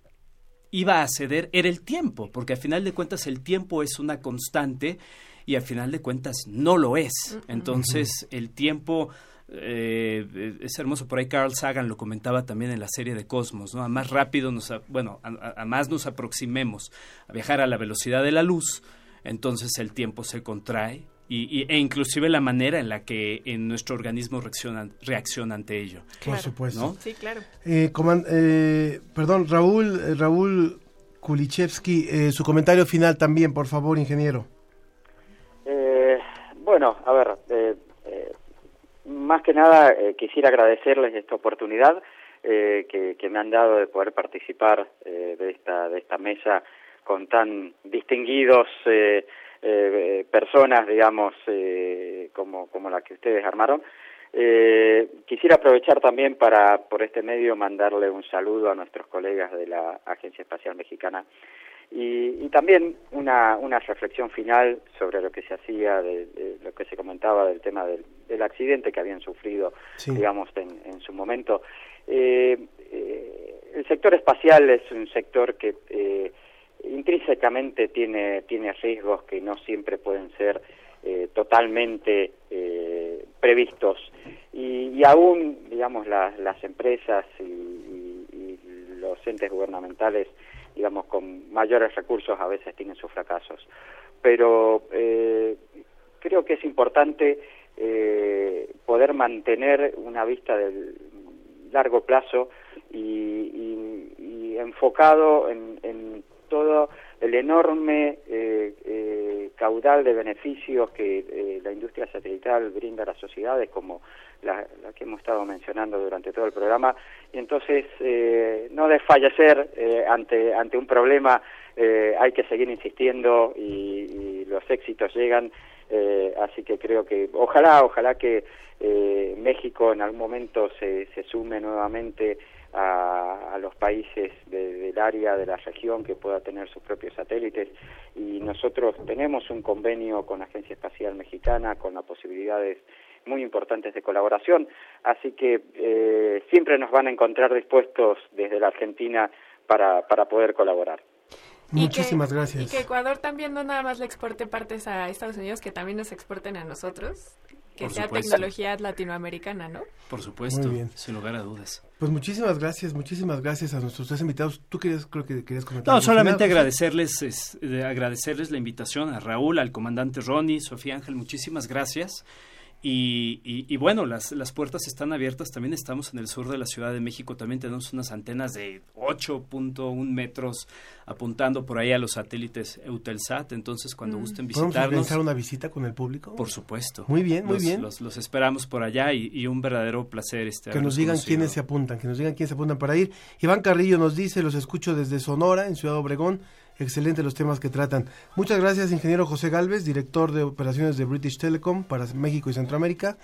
Speaker 14: iba a ceder era el tiempo, porque a final de cuentas el tiempo es una constante y a final de cuentas no lo es. Entonces el tiempo eh, es hermoso. Por ahí Carl Sagan lo comentaba también en la serie de Cosmos, ¿no? A más rápido nos, a- bueno, a, más nos aproximemos a viajar a la velocidad de la luz, entonces el tiempo se contrae y, y- e inclusive la manera en la que en nuestro organismo reacciona, reacciona ante ello.
Speaker 2: Por supuesto.
Speaker 14: ¿no?
Speaker 3: Sí, claro.
Speaker 2: Eh, coman- eh, perdón, Raúl, eh, Raúl Kulichevsky, eh, su comentario final también, por favor, ingeniero.
Speaker 15: Eh, bueno, a ver, más que nada eh, quisiera agradecerles esta oportunidad eh, que, me han dado de poder participar eh, de esta de esta mesa con tan distinguidos eh, eh, personas, digamos, eh, como como la que ustedes armaron. Quisiera aprovechar también para por este medio mandarle un saludo a nuestros colegas de la Agencia Espacial Mexicana y, y también una, una reflexión final sobre lo que se hacía, de, de lo que se comentaba del tema del, del accidente que habían sufrido,
Speaker 2: Sí.
Speaker 15: digamos, en, en su momento. Eh, eh, el sector espacial es un sector que eh, intrínsecamente tiene, tiene riesgos que no siempre pueden ser eh, totalmente eh, previstos. Y, y aún, digamos, las, las empresas y, y- y los entes gubernamentales, digamos, con mayores recursos a veces tienen sus fracasos. Pero eh, creo que es importante eh, poder mantener una vista del largo plazo y, y- y enfocado en, en todo el enorme eh, eh, caudal de beneficios que eh, la industria satelital brinda a las sociedades, como la, la que hemos estado mencionando durante todo el programa, y entonces eh, no desfallecer eh, ante, ante un problema, eh, hay que seguir insistiendo y, y los éxitos llegan, así que creo que ojalá, ojalá que México en algún momento se, se sume nuevamente a, a los países de- del área, de la región, que pueda tener sus propios satélites. Y nosotros tenemos un convenio con la Agencia Espacial Mexicana, con las posibilidades muy importantes de colaboración, así que eh, siempre nos van a encontrar dispuestos desde la Argentina para, para poder colaborar.
Speaker 2: Muchísimas
Speaker 3: Y
Speaker 2: gracias.
Speaker 3: que Ecuador también no nada más le exporte partes a Estados Unidos, que también nos exporten a nosotros. Que
Speaker 14: Por
Speaker 3: sea
Speaker 14: supuesto.
Speaker 3: tecnología latinoamericana, ¿no?
Speaker 14: Por supuesto,
Speaker 2: Muy bien.
Speaker 14: sin lugar a dudas.
Speaker 2: Pues muchísimas gracias, muchísimas gracias a nuestros tres invitados. Tú querías, creo que querías comentar.
Speaker 14: No, solamente
Speaker 2: final,
Speaker 14: agradecerles, es, de agradecerles la invitación a Raúl, al comandante Ronnie, Sofía Ángel, muchísimas gracias. Y, y- y bueno, las, las puertas están abiertas. También estamos en el sur de la Ciudad de México. También tenemos unas antenas de 8.1 metros apuntando por ahí a los satélites Eutelsat. Entonces, cuando gusten
Speaker 2: ¿Podemos
Speaker 14: visitarnos,
Speaker 2: organizar una visita con el público?
Speaker 14: por supuesto.
Speaker 2: Muy bien, muy
Speaker 14: Los-
Speaker 2: bien.
Speaker 14: Los, los esperamos por allá y, y un verdadero placer. Este,
Speaker 2: Que nos digan
Speaker 14: conocido.
Speaker 2: quiénes se apuntan, que nos digan quiénes se apuntan para ir. Iván Carrillo nos dice, los escucho desde Sonora, en Ciudad Obregón. Excelente los temas que tratan. Muchas gracias, ingeniero José Galvez, director de operaciones de British Telecom para México y Centroamérica.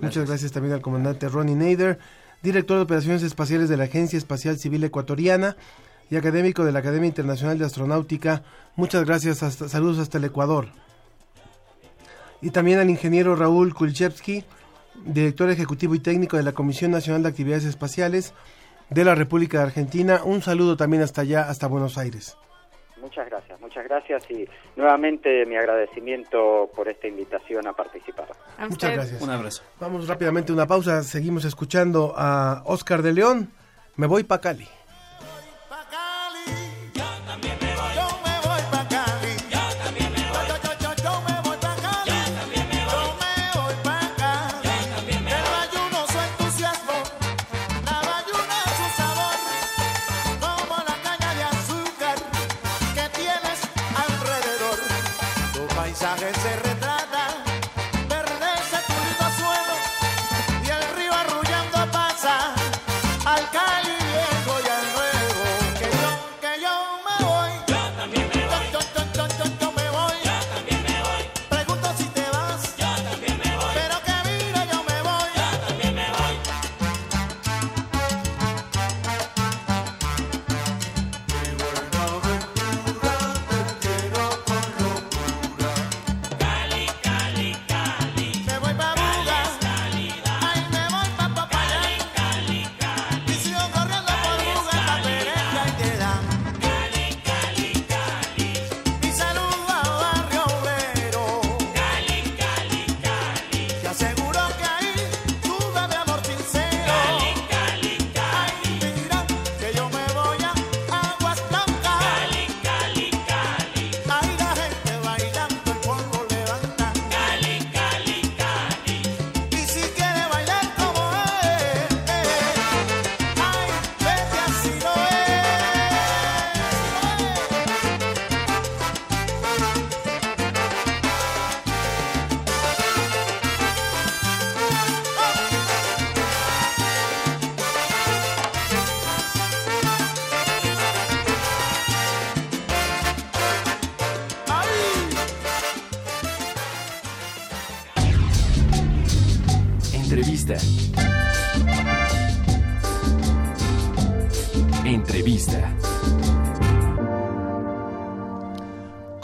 Speaker 2: Muchas gracias también al comandante Ronnie Nader, director de operaciones espaciales de la Agencia Espacial Civil Ecuatoriana y académico de la Academia Internacional de Astronáutica. Muchas gracias, hasta, saludos hasta el Ecuador. Y también al ingeniero Raúl Kulchevsky, director ejecutivo y técnico de la Comisión Nacional de Actividades Espaciales de la República de Argentina. Un saludo también hasta allá, hasta Buenos Aires.
Speaker 15: Muchas gracias, muchas gracias y nuevamente mi agradecimiento por esta invitación a participar.
Speaker 2: Muchas gracias.
Speaker 14: Un abrazo.
Speaker 2: Vamos rápidamente a una pausa. Seguimos escuchando a Oscar de León. Me voy pa' Cali.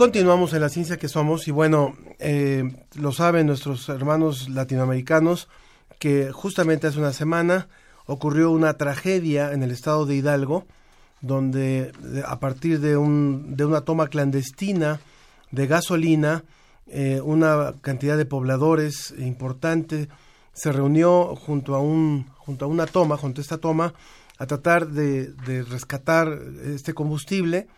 Speaker 2: Continuamos en la ciencia que somos y bueno, eh, lo saben nuestros hermanos latinoamericanos que justamente hace una semana ocurrió una tragedia en el estado de Hidalgo donde de- a partir de, un, de una toma clandestina de gasolina, eh, una cantidad de pobladores importante se reunió junto a, un, junto a una toma, junto a esta toma, a tratar de, de rescatar este combustible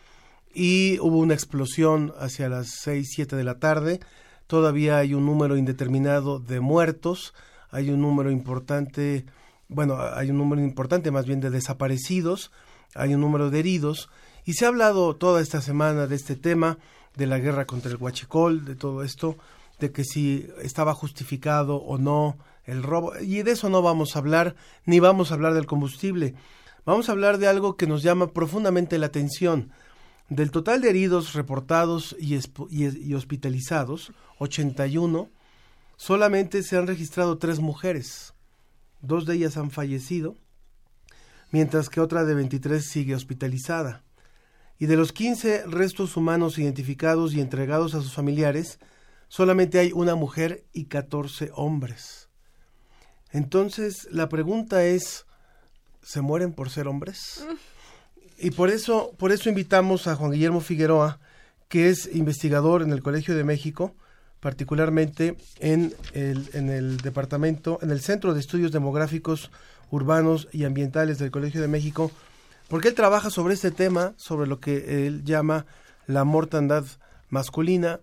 Speaker 2: y hubo una explosión hacia las 6, 7 de la tarde. Todavía hay un número indeterminado de muertos, hay un número importante, bueno, hay un número importante más bien de desaparecidos, hay un número de heridos y se ha hablado toda esta semana de este tema, de la guerra contra el huachicol, de todo esto, de que si estaba justificado o no el robo. Y de eso no vamos a hablar, ni vamos a hablar del combustible. Vamos a hablar de algo que nos llama profundamente la atención. Del total de heridos reportados y, hospitalizados, 81, solamente se han registrado tres mujeres. Dos de ellas han fallecido, mientras que otra de 23 sigue hospitalizada. Y de los 15 restos humanos identificados y entregados a sus familiares, solamente hay una mujer y 14 hombres. Entonces, la pregunta es, ¿se mueren por ser hombres? Y por eso, por eso invitamos a Juan Guillermo Figueroa, que es investigador en el Colegio de México, particularmente en el, en el departamento, en el Centro de Estudios Demográficos Urbanos y Ambientales del Colegio de México, porque él trabaja sobre este tema, sobre lo que él llama la mortandad masculina,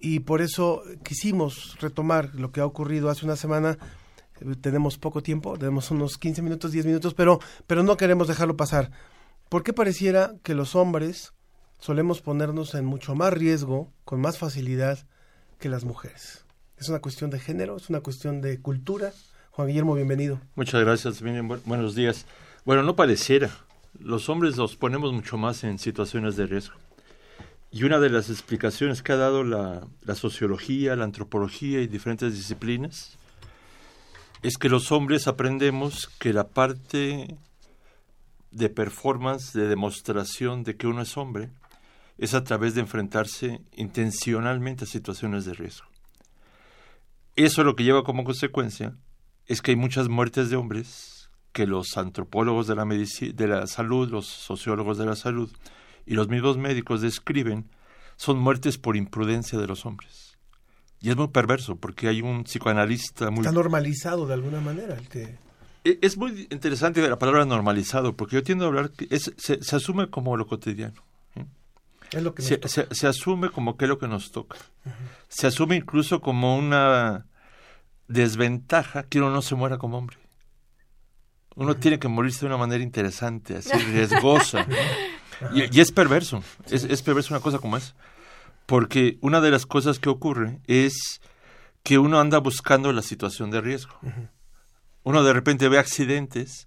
Speaker 2: y por eso quisimos retomar lo que ha ocurrido hace una semana. Eh, Tenemos poco tiempo, tenemos unos 15 minutos, 10 minutos, pero, pero no queremos dejarlo pasar. ¿Por qué pareciera que los hombres solemos ponernos en mucho más riesgo, con más facilidad que las mujeres? ¿Es una cuestión de género? ¿Es una cuestión de cultura? Juan Guillermo, bienvenido.
Speaker 17: Muchas gracias, buenos días. Bueno, no pareciera. Los hombres los ponemos mucho más en situaciones de riesgo. Y una de las explicaciones que ha dado la sociología, la antropología y diferentes disciplinas es que los hombres aprendemos que la parte de performance, de demostración de que uno es hombre, es a través de enfrentarse intencionalmente a situaciones de riesgo. Eso lo que lleva como consecuencia es que hay muchas muertes de hombres que los antropólogos de la, de la salud, los sociólogos de la salud y los mismos médicos describen son muertes por imprudencia de los hombres. Y es muy perverso porque hay un psicoanalista muy...
Speaker 2: Está normalizado de alguna manera el que...
Speaker 17: E- Es muy interesante la palabra normalizado, porque yo tiendo a hablar que es, se, se asume como lo cotidiano. ¿eh?
Speaker 2: Es lo que
Speaker 17: se, se- se asume como que es lo que nos toca. Se asume incluso como una desventaja que uno no se muera como hombre. Uno tiene que morirse de una manera interesante, así riesgosa. y, y es perverso, es, es perverso una cosa como esa. Porque una de las cosas que ocurre es que uno anda buscando la situación de riesgo. Uno de repente ve accidentes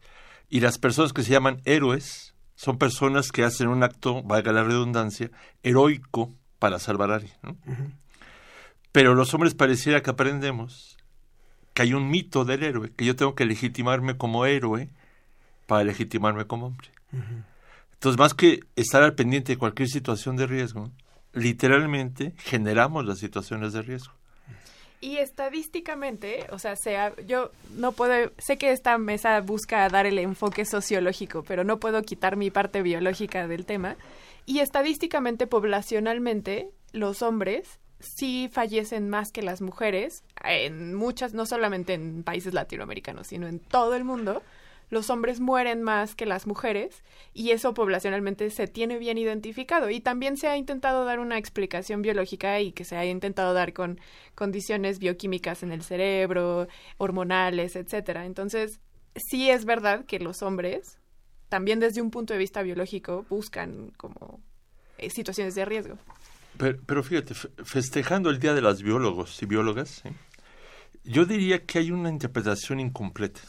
Speaker 17: y las personas que se llaman héroes son personas que hacen un acto, valga la redundancia, heroico para salvar a alguien. ¿no? Pero los hombres pareciera que aprendemos que hay un mito del héroe, que yo tengo que legitimarme como héroe para legitimarme como hombre. Entonces, más que estar al pendiente de cualquier situación de riesgo, literalmente generamos las situaciones de riesgo.
Speaker 3: Y estadísticamente, o sea, sea, yo no puedo, sé que esta mesa busca dar el enfoque sociológico, pero no puedo quitar mi parte biológica del tema. Y estadísticamente, poblacionalmente, los hombres sí fallecen más que las mujeres, en muchas, no solamente en países latinoamericanos, sino en todo el mundo. Los hombres mueren más que las mujeres y eso poblacionalmente se tiene bien identificado. Y también se ha intentado dar una explicación biológica y que se ha intentado dar con condiciones bioquímicas en el cerebro, hormonales, etcétera. Entonces, sí es verdad que los hombres, también desde un punto de vista biológico, buscan como eh, situaciones de riesgo.
Speaker 17: Pero, pero fíjate, fe- festejando el Día de las Biólogos y Biólogas, ¿eh? yo diría que hay una interpretación incompleta.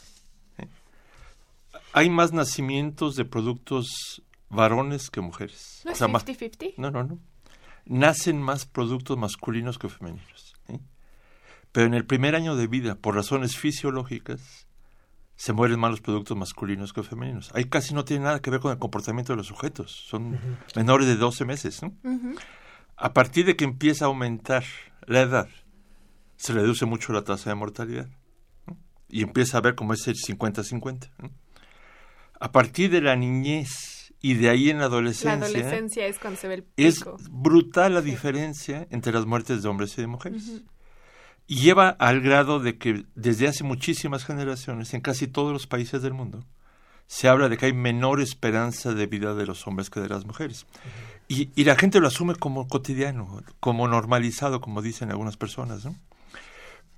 Speaker 17: Hay más nacimientos de productos varones que mujeres.
Speaker 3: ¿No es
Speaker 17: más-
Speaker 3: 50-50?
Speaker 17: No, no, no. Nacen más productos masculinos que femeninos. ¿eh? Pero en el primer año de vida, por razones fisiológicas, se mueren más los productos masculinos que femeninos. Ahí casi no tiene nada que ver con el comportamiento de los sujetos. Son menores de 12 meses. ¿no? A partir de que empieza a aumentar la edad, se reduce mucho la tasa de mortalidad. ¿no? Y empieza a ver como es el 50-50. ¿no? A partir de la niñez y de ahí en la
Speaker 3: La
Speaker 17: adolescencia,
Speaker 3: adolescencia es cuando se ve el
Speaker 17: es
Speaker 3: pico.
Speaker 17: brutal la diferencia entre las muertes de hombres y de mujeres. Y lleva al grado de que desde hace muchísimas generaciones, en casi todos los países del mundo, se habla de que hay menor esperanza de vida de los hombres que de las mujeres. Y, y la gente lo asume como cotidiano, como normalizado, como dicen algunas personas. ¿no?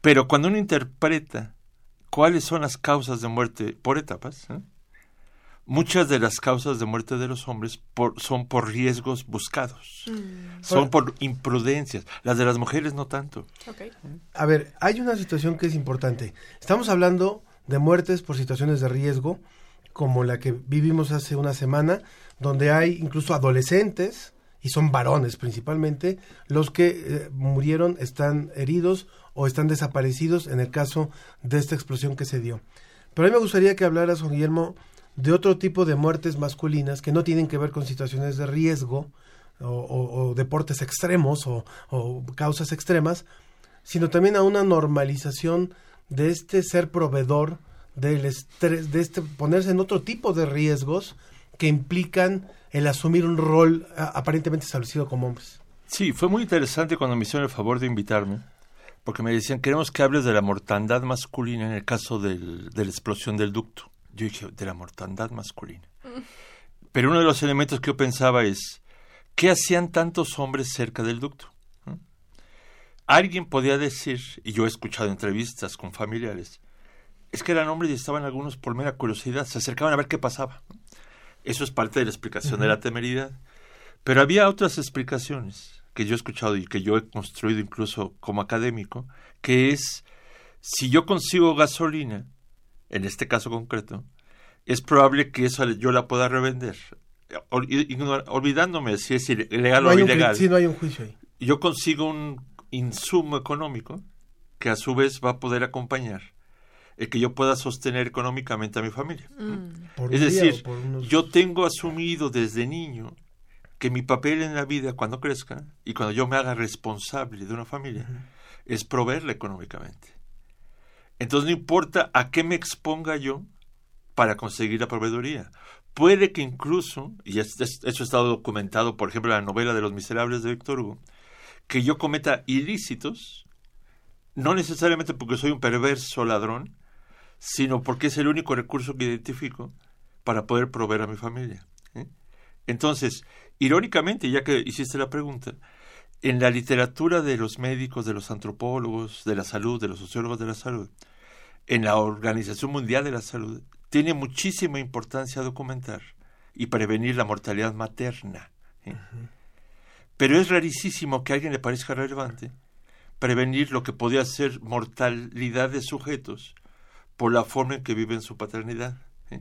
Speaker 17: Pero cuando uno interpreta cuáles son las causas de muerte por etapas, ¿eh? Muchas de las causas de muerte de los hombres por- son por riesgos buscados, son por imprudencias. Las de las mujeres no tanto.
Speaker 2: A ver, hay una situación que es importante. Estamos hablando de muertes por situaciones de riesgo, como la que vivimos hace una semana, donde hay incluso adolescentes, y son varones principalmente, los que eh, murieron, están heridos o están desaparecidos en el caso de esta explosión que se dio. Pero a mí me gustaría que hablaras, Juan Guillermo, de otro tipo de muertes masculinas que no tienen que ver con situaciones de riesgo o, deportes extremos o, causas extremas, sino también a una normalización de este ser proveedor del estrés, de este ponerse en otro tipo de riesgos que implican el asumir un rol aparentemente establecido como hombres.
Speaker 17: Sí, fue muy interesante cuando me hicieron el favor de invitarme porque me decían, queremos que hables de la mortandad masculina en el caso del- de la explosión del ducto. Yo dije, de la mortandad masculina. Pero uno de los elementos que yo pensaba es, ¿qué hacían tantos hombres cerca del ducto? ¿Mm? Alguien podía decir, y yo he escuchado entrevistas con familiares, es que eran hombres y estaban algunos por mera curiosidad, se acercaban a ver qué pasaba. Eso es parte de la explicación de la temeridad. Pero había otras explicaciones que yo he escuchado y que yo he construido incluso como académico, que es, si yo consigo gasolina, en este caso concreto, es probable que eso yo la pueda revender. Ol- ignora- olvidándome si es ilegal
Speaker 2: No
Speaker 17: o ilegal.
Speaker 2: no hay un juicio ahí.
Speaker 17: Yo consigo un insumo económico que a su vez va a poder acompañar el que yo pueda sostener económicamente a mi familia.
Speaker 2: Por
Speaker 17: es decir,
Speaker 2: unos-
Speaker 17: yo tengo asumido desde niño que mi papel en la vida cuando crezca y cuando yo me haga responsable de una familia es proveerla económicamente. Entonces no importa a qué me exponga yo para conseguir la proveeduría. Puede que incluso, y es- es- eso ha estado documentado, por ejemplo, en la novela de Los Miserables de Víctor Hugo, que yo cometa ilícitos, no necesariamente porque soy un perverso ladrón, sino porque es el único recurso que identifico para poder proveer a mi familia. ¿eh? Entonces, irónicamente, ya que hiciste la pregunta, en la literatura de los médicos, de los antropólogos, de la salud, de los sociólogos de la salud, en la Organización Mundial de la Salud, tiene muchísima importancia documentar y prevenir la mortalidad materna. ¿eh? Pero es rarísimo que a alguien le parezca relevante prevenir lo que podía ser mortalidad de sujetos por la forma en que viven su paternidad. ¿eh?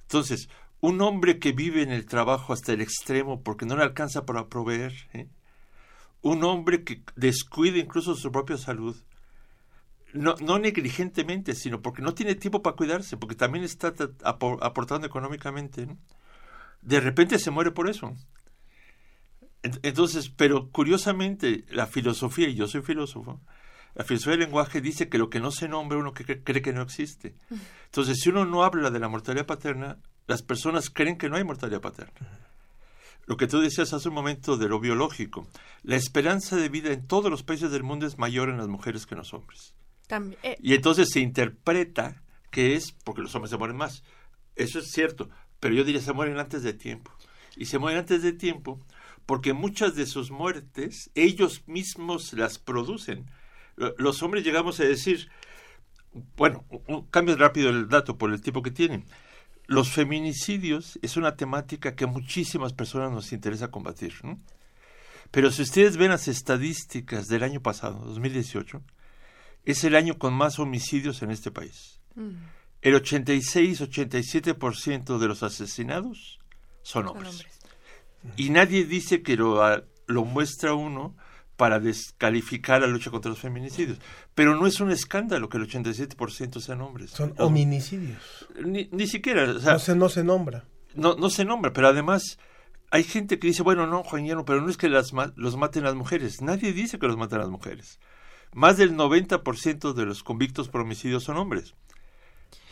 Speaker 17: Entonces, un hombre que vive en el trabajo hasta el extremo porque no le alcanza para proveer, ¿eh? un hombre que descuida incluso su propia salud, no, no negligentemente, sino porque no tiene tiempo para cuidarse, porque también está ta- apo- aportando económicamente, ¿no? de repente se muere por eso. Ent- Entonces, pero curiosamente, la filosofía, y yo soy filósofo, la filosofía del lenguaje dice que lo que no se nombra uno que cre- cree que no existe. Entonces, si uno no habla de la mortalidad paterna, las personas creen que no hay mortalidad paterna. Lo que tú decías hace un momento de lo biológico, la esperanza de vida en todos los países del mundo es mayor en las mujeres que en los hombres.
Speaker 3: Eh,
Speaker 17: Y entonces se interpreta que es porque los hombres se mueren más. Eso es cierto, pero yo diría se mueren antes de tiempo. Y se mueren antes de tiempo porque muchas de sus muertes ellos mismos las producen. Lo- Los hombres llegamos a decir, bueno, cambio rápido el dato por el tipo que tienen. Los feminicidios es una temática que a muchísimas personas nos interesa combatir. Pero si ustedes ven las estadísticas del año pasado, 2018, es el año con más homicidios en este país. El 86-87% de los asesinados son hombres. Y nadie dice que lo, lo muestra uno para descalificar la lucha contra los feminicidios. Pero no es un escándalo que el 87% sean hombres.
Speaker 2: Son
Speaker 17: Los-
Speaker 2: hominicidios.
Speaker 17: Ni, ni siquiera. o sea,
Speaker 2: no, se, no se nombra.
Speaker 17: no, no se nombra, pero además hay gente que dice, bueno, no, Juan Guillermo, pero no es que las los maten las mujeres. Nadie dice que los maten las mujeres. Más del 90% de los convictos por homicidio son hombres.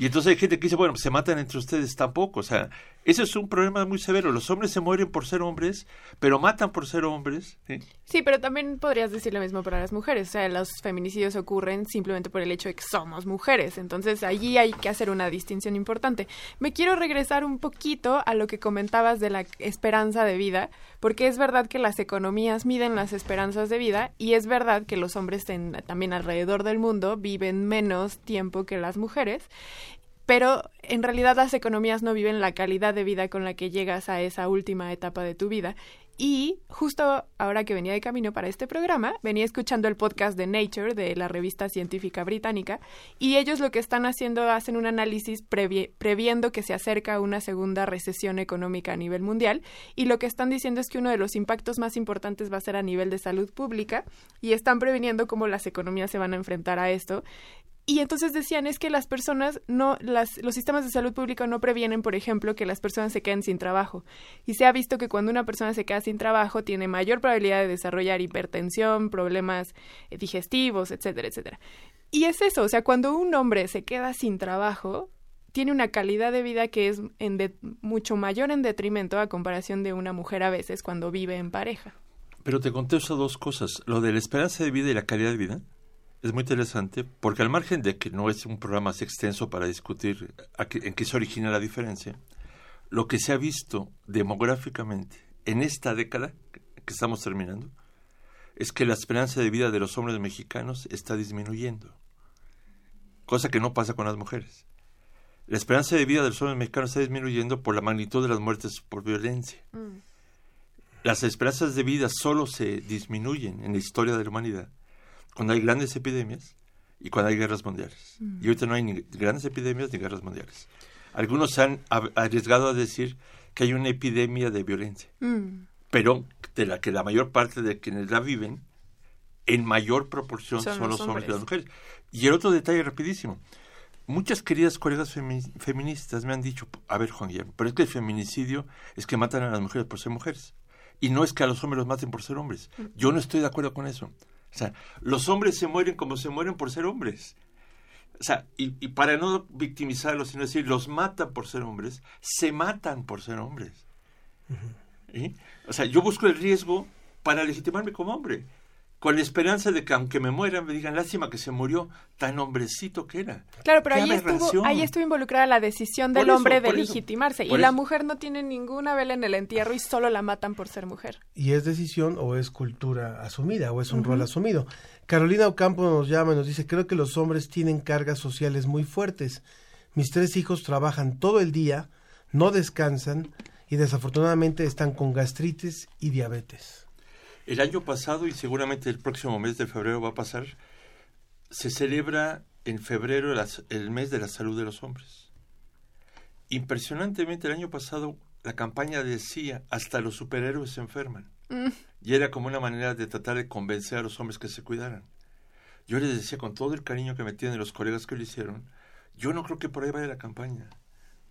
Speaker 17: Y entonces hay gente que dice, bueno, se matan entre ustedes tampoco. O sea, ese es un problema muy severo. Los hombres se mueren por ser hombres, pero matan por ser hombres. ¿sí?
Speaker 3: Sí, pero también podrías decir lo mismo para las mujeres. O sea, los feminicidios ocurren simplemente por el hecho de que somos mujeres. Entonces, allí hay que hacer una distinción importante. Me quiero regresar un poquito a lo que comentabas de la esperanza de vida, porque es verdad que las economías miden las esperanzas de vida y es verdad que los hombres también alrededor del mundo viven menos tiempo que las mujeres. Pero en realidad las economías no viven la calidad de vida con la que llegas a esa última etapa de tu vida. Y justo ahora que venía de camino para este programa, venía escuchando el podcast de Nature, de la revista científica británica, y ellos lo que están haciendo, hacen un análisis previ- previendo que se acerca una segunda recesión económica a nivel mundial, y lo que están diciendo es que uno de los impactos más importantes va a ser a nivel de salud pública, y están previniendo cómo las economías se van a enfrentar a esto. Y entonces decían es que las personas no, las, los sistemas de salud pública no previenen, por ejemplo, que las personas se queden sin trabajo. Y se ha visto que cuando una persona se queda sin trabajo tiene mayor probabilidad de desarrollar hipertensión, problemas eh, digestivos, etcétera, etcétera. Y es eso, o sea, cuando un hombre se queda sin trabajo, tiene una calidad de vida que es en de- mucho mayor en detrimento a comparación de una mujer a veces cuando vive en pareja.
Speaker 17: Pero te contesto dos cosas. Lo de la esperanza de vida y la calidad de vida. Es muy interesante porque al margen de que no es un programa así extenso para discutir qué- en qué se origina la diferencia, lo que se ha visto demográficamente en esta década que estamos terminando es que la esperanza de vida de los hombres mexicanos está disminuyendo, cosa que no pasa con las mujeres. La esperanza de vida de los hombres mexicanos está disminuyendo por la magnitud de las muertes por violencia. Las esperanzas de vida solo se disminuyen en la historia de la humanidad cuando hay grandes epidemias y cuando hay guerras mundiales.
Speaker 18: Mm.
Speaker 17: Y ahorita no hay ni grandes epidemias ni guerras mundiales. Algunos han arriesgado a decir que hay una epidemia de violencia,
Speaker 3: Mm.
Speaker 17: pero de la que la mayor parte de quienes la viven, en mayor proporción
Speaker 3: Son
Speaker 17: son,
Speaker 3: los
Speaker 17: hombres que las mujeres. Y el otro detalle rapidísimo. Muchas queridas colegas femi- feministas me han dicho, a ver Juan Guillermo, pero es que el feminicidio es que matan a las mujeres por ser mujeres. Y no es que a los hombres los maten por ser hombres. Yo no estoy de acuerdo con eso. O sea, los hombres se mueren como se mueren por ser hombres. O sea, y, y para no victimizarlos, sino decir, los matan por ser hombres, se matan por ser hombres. ¿Sí? O sea, yo busco el riesgo para legitimarme como hombre, con la esperanza de que aunque me mueran, me digan, lástima que se murió, tan hombrecito que era.
Speaker 3: Claro, pero
Speaker 17: ¡Qué
Speaker 3: ahí estuvo, ahí estuvo involucrada la decisión del
Speaker 17: eso,
Speaker 3: hombre de
Speaker 17: eso.
Speaker 3: legitimarse. Y la mujer no tiene ninguna vela en el entierro y solo la matan por ser mujer.
Speaker 2: y es decisión o es cultura asumida o es un rol asumido. Carolina Ocampo nos llama y nos dice, creo que los hombres tienen cargas sociales muy fuertes. Mis tres hijos trabajan todo el día, no descansan y desafortunadamente están con gastritis y diabetes.
Speaker 17: El año pasado, y seguramente el próximo mes de febrero va a pasar, se celebra en febrero el mes de la salud de los hombres. Impresionantemente, el año pasado la campaña decía, hasta los superhéroes se enferman.
Speaker 3: Mm.
Speaker 17: Y era como una manera de tratar de convencer a los hombres que se cuidaran. Yo les decía con todo el cariño que me tienen los colegas que lo hicieron, yo no creo que por ahí vaya la campaña.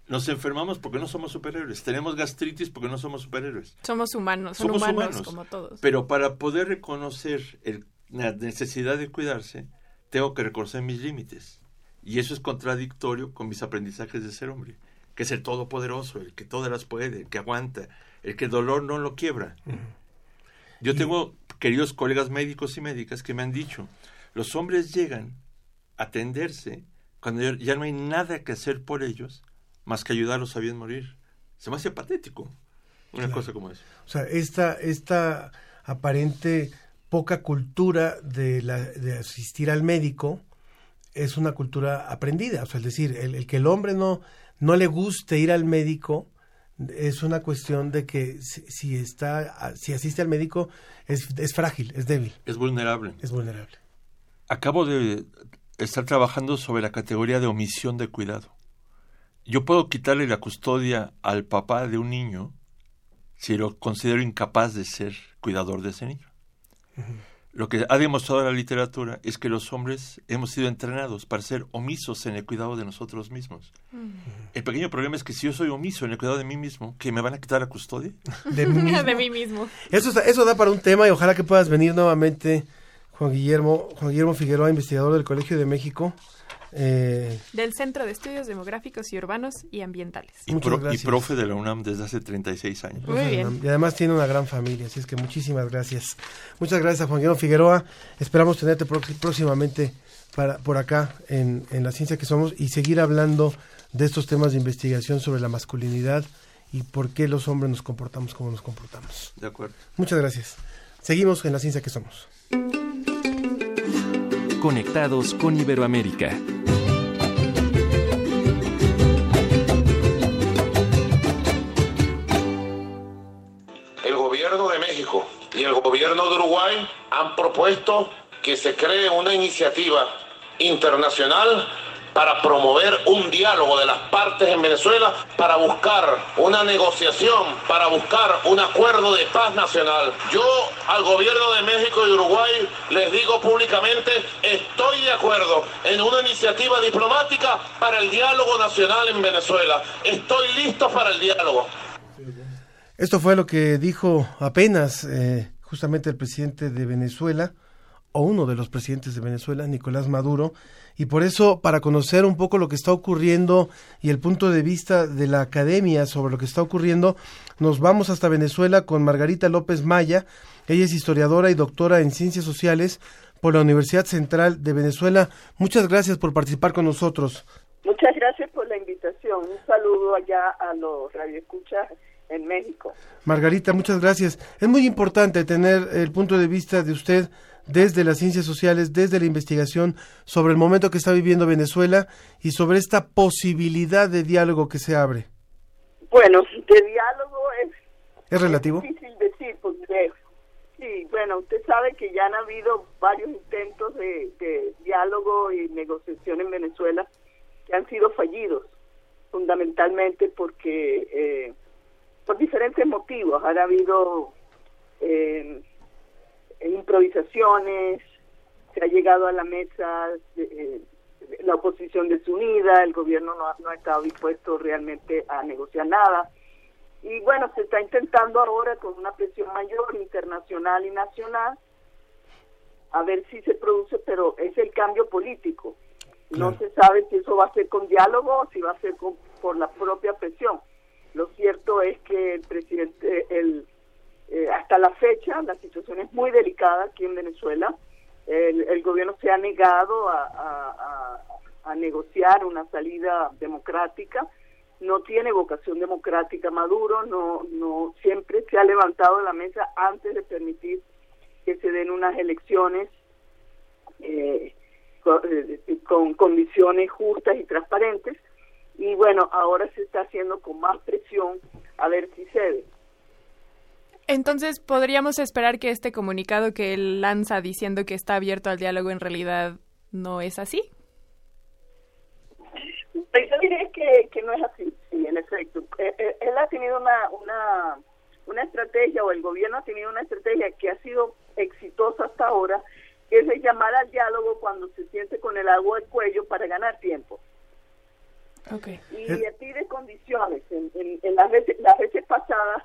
Speaker 17: Nos enfermamos porque no somos superhéroes. Tenemos gastritis porque no somos superhéroes.
Speaker 3: Somos humanos, son
Speaker 17: Somos
Speaker 3: humanos,
Speaker 17: humanos.
Speaker 3: como todos.
Speaker 17: Pero para poder reconocer el- la necesidad de cuidarse, tengo que reconocer mis límites. Y eso es contradictorio con mis aprendizajes de ser hombre, que es el todopoderoso, el que todas las puede, el que aguanta, el que el dolor no lo quiebra. Yo tengo queridos colegas médicos y médicas que me han dicho, los hombres llegan a atenderse cuando ya no hay nada que hacer por ellos más que ayudarlos a bien morir. Se me hace patético una
Speaker 2: Claro.
Speaker 17: cosa como esa.
Speaker 2: O sea, esta, esta aparente poca cultura de, la, de asistir al médico es una cultura aprendida. O sea, es decir, el, el que el hombre no, no le guste ir al médico es una cuestión de que si, si está si asiste al médico es, es frágil, es débil,
Speaker 17: Es vulnerable.
Speaker 2: es vulnerable.
Speaker 17: Acabo de estar trabajando sobre la categoría de omisión de cuidado. Yo puedo quitarle la custodia al papá de un niño si lo considero incapaz de ser cuidador de ese niño. Lo que ha demostrado la literatura es que los hombres hemos sido entrenados para ser omisos en el cuidado de nosotros mismos. El pequeño problema es que si yo soy omiso en el cuidado de mí mismo, ¿que me van a quitar la custodia?
Speaker 2: De mí mismo.
Speaker 3: de mí mismo.
Speaker 2: Eso, está- eso da para un tema y ojalá que puedas venir nuevamente, Juan Guillermo, Juan Guillermo Figueroa, investigador del Colegio de México. Eh,
Speaker 3: Del Centro de Estudios Demográficos y Urbanos y Ambientales.
Speaker 17: Y, pro- y profe de la UNAM desde hace 36 años.
Speaker 3: Muy bien.
Speaker 2: Y además tiene una gran familia, así es que muchísimas gracias. Muchas gracias a Juan Guillermo Figueroa. Esperamos tenerte próximamente para, por acá en, en La Ciencia que Somos y seguir hablando de estos temas de investigación sobre la masculinidad y por qué los hombres nos comportamos como nos comportamos.
Speaker 17: De acuerdo.
Speaker 2: Muchas gracias. Seguimos en La Ciencia que Somos.
Speaker 8: Conectados con Iberoamérica.
Speaker 18: Gobierno de Uruguay han propuesto que se cree una iniciativa internacional para promover un diálogo de las partes en Venezuela, para buscar una negociación, para buscar un acuerdo de paz nacional. Yo al gobierno de México y Uruguay les digo públicamente, estoy de acuerdo en una iniciativa diplomática para el diálogo nacional en Venezuela. Estoy listo para el diálogo.
Speaker 2: Esto fue lo que dijo apenas eh, justamente el presidente de Venezuela, o uno de los presidentes de Venezuela, Nicolás Maduro, y por eso, para conocer un poco lo que está ocurriendo y el punto de vista de la academia sobre lo que está ocurriendo, nos vamos hasta Venezuela con Margarita López Maya. Ella es historiadora y doctora en ciencias sociales por la Universidad Central de Venezuela. Muchas gracias por participar con nosotros.
Speaker 19: Muchas gracias por la invitación. Un saludo allá a los radioescuchas en México.
Speaker 2: Margarita, muchas gracias. Es muy importante tener el punto de vista de usted desde las ciencias sociales, desde la investigación, sobre el momento que está viviendo Venezuela y sobre esta posibilidad de diálogo que se abre.
Speaker 19: Bueno, de diálogo es
Speaker 2: ¿Es relativo?
Speaker 19: difícil decir porque sí, bueno, usted sabe que ya han habido varios intentos de, de diálogo y negociación en Venezuela que han sido fallidos, fundamentalmente porque eh, por diferentes motivos han habido eh, improvisaciones, se ha llegado a la mesa eh, la oposición desunida, el gobierno no ha, no ha estado dispuesto realmente a negociar nada. Y bueno, se está intentando ahora con una presión mayor internacional y nacional a ver si se produce, pero es el cambio político. No se sabe si eso va a ser con diálogo o si va a ser con- por la propia presión. Lo cierto es que el presidente, el, eh, hasta la fecha, la situación es muy delicada aquí en Venezuela. El, el gobierno se ha negado a, negociar una salida democrática. No tiene vocación democrática Maduro, no, no siempre se ha levantado la mesa antes de permitir que se den unas elecciones eh, eh, con condiciones justas y transparentes. Y bueno, ahora se está haciendo con más presión a ver si cede.
Speaker 3: Entonces, ¿podríamos esperar que este comunicado que él lanza diciendo que está abierto al diálogo en realidad no es así?
Speaker 19: Pues yo diría que, que no es así, sí, en efecto. Eh, eh, Él ha tenido una, una, una estrategia, o el gobierno ha tenido una estrategia que ha sido exitosa hasta ahora, que es de llamar al diálogo cuando se siente con el agua al cuello para ganar tiempo. Y le pide condiciones. En, en- en las, veces, las veces pasadas,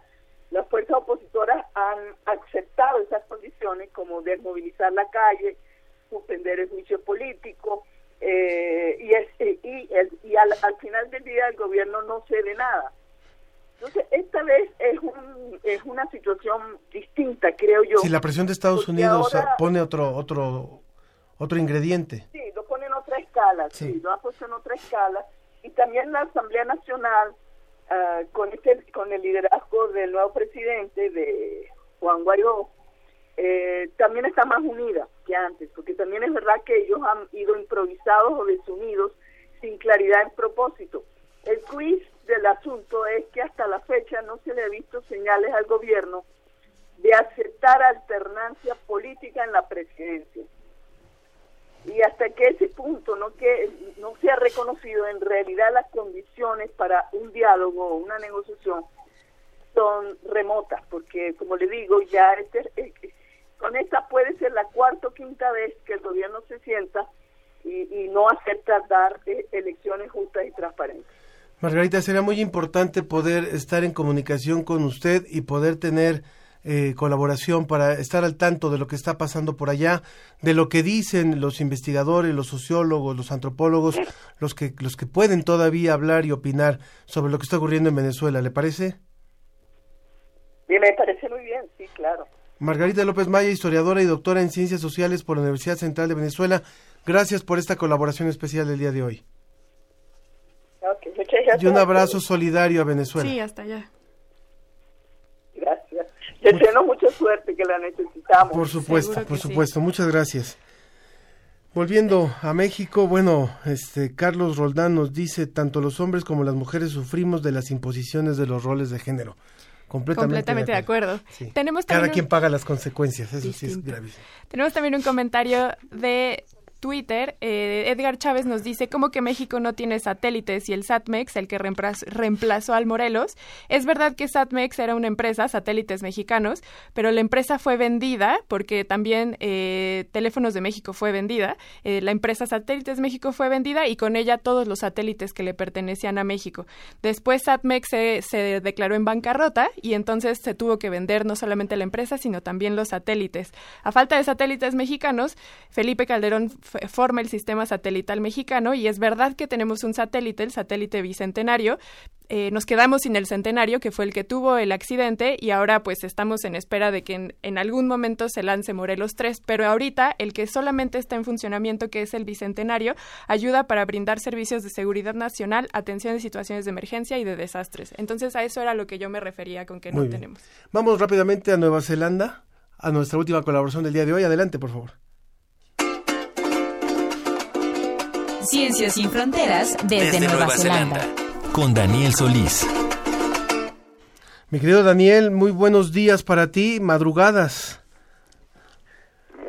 Speaker 19: las fuerzas opositoras han aceptado esas condiciones, como desmovilizar la calle, suspender el juicio político, eh, y, es, y, el- y al, al final del día el gobierno no cede nada. Entonces, esta vez es, un, es una situación distinta, creo yo.
Speaker 2: Si la presión de Estados Unidos
Speaker 19: ahora-
Speaker 2: pone otro otro otro ingrediente.
Speaker 19: Sí, lo pone en otra escala, sí.
Speaker 2: Sí.
Speaker 19: lo ha puesto en otra escala. Y también la Asamblea Nacional, ah, con, este, con el liderazgo del nuevo presidente, de Juan Guaidó, eh, también está más unida que antes, porque también es verdad que ellos han ido improvisados o desunidos sin claridad en propósito. El quiz del asunto es que hasta la fecha no se le ha visto señales al gobierno de aceptar alternancia política en la presidencia y hasta que ese punto no que no se ha reconocido en realidad las condiciones para un diálogo o una negociación son remotas porque como le digo ya este, eh, con esta puede ser la cuarta o quinta vez que el gobierno se sienta y, y no acepta dar eh, elecciones justas y transparentes.
Speaker 2: Margarita, sería muy importante poder estar en comunicación con usted y poder tener eh, colaboración para estar al tanto de lo que está pasando por allá, de lo que dicen los investigadores, los sociólogos, los antropólogos, los que los que pueden todavía hablar y opinar sobre lo que está ocurriendo en Venezuela. ¿Le parece?
Speaker 19: me parece muy bien sí claro
Speaker 2: Margarita López Maya, historiadora y doctora en Ciencias Sociales por la Universidad Central de Venezuela, gracias por esta colaboración especial del día de hoy.
Speaker 19: Ok, muchas gracias
Speaker 2: Y un abrazo solidario a Venezuela.
Speaker 3: Sí, hasta allá.
Speaker 19: Deseamos mucha suerte que la necesitamos
Speaker 2: Por supuesto, por supuesto. Muchas gracias. Volviendo a México, bueno, este Carlos Roldán nos dice tanto los hombres como las mujeres sufrimos de las imposiciones de los roles de género. Completamente,
Speaker 3: Completamente de acuerdo.
Speaker 2: Sí.
Speaker 3: Tenemos
Speaker 2: Cada
Speaker 3: un-
Speaker 2: quien paga las consecuencias, eso sí es gravísimo.
Speaker 3: Tenemos también un comentario de Twitter. Eh, Edgar Chávez nos dice, ¿cómo que México no tiene satélites y el SATMEX, el que reemplaz- reemplazó al Morelos? Es verdad que SATMEX era una empresa, satélites mexicanos, pero la empresa fue vendida porque también eh, Teléfonos de México fue vendida. Eh, la empresa Satélites México fue vendida y con ella todos los satélites que le pertenecían a México. Después SATMEX se, se declaró en bancarrota y entonces se tuvo que vender no solamente la empresa, sino también los satélites. A falta de satélites mexicanos, Felipe Calderón forma el sistema satelital mexicano y es verdad que tenemos un satélite, el satélite bicentenario. Eh, nos quedamos sin el centenario, que fue el que tuvo el accidente, y ahora pues estamos en espera de que en, en algún momento se lance Morelos 3, pero ahorita el que solamente está en funcionamiento, que es el bicentenario, ayuda para brindar servicios de seguridad nacional, atención en situaciones de emergencia y de desastres. Entonces a eso era lo que yo me refería con que
Speaker 2: Muy
Speaker 3: no
Speaker 2: bien.
Speaker 3: tenemos.
Speaker 2: Vamos rápidamente a Nueva Zelanda, a nuestra última colaboración del día de hoy. Adelante, por favor.
Speaker 4: Ciencias sin fronteras desde, Nueva, Zelanda.
Speaker 8: Con Daniel Solís.
Speaker 2: Mi querido Daniel, muy buenos días para ti, madrugadas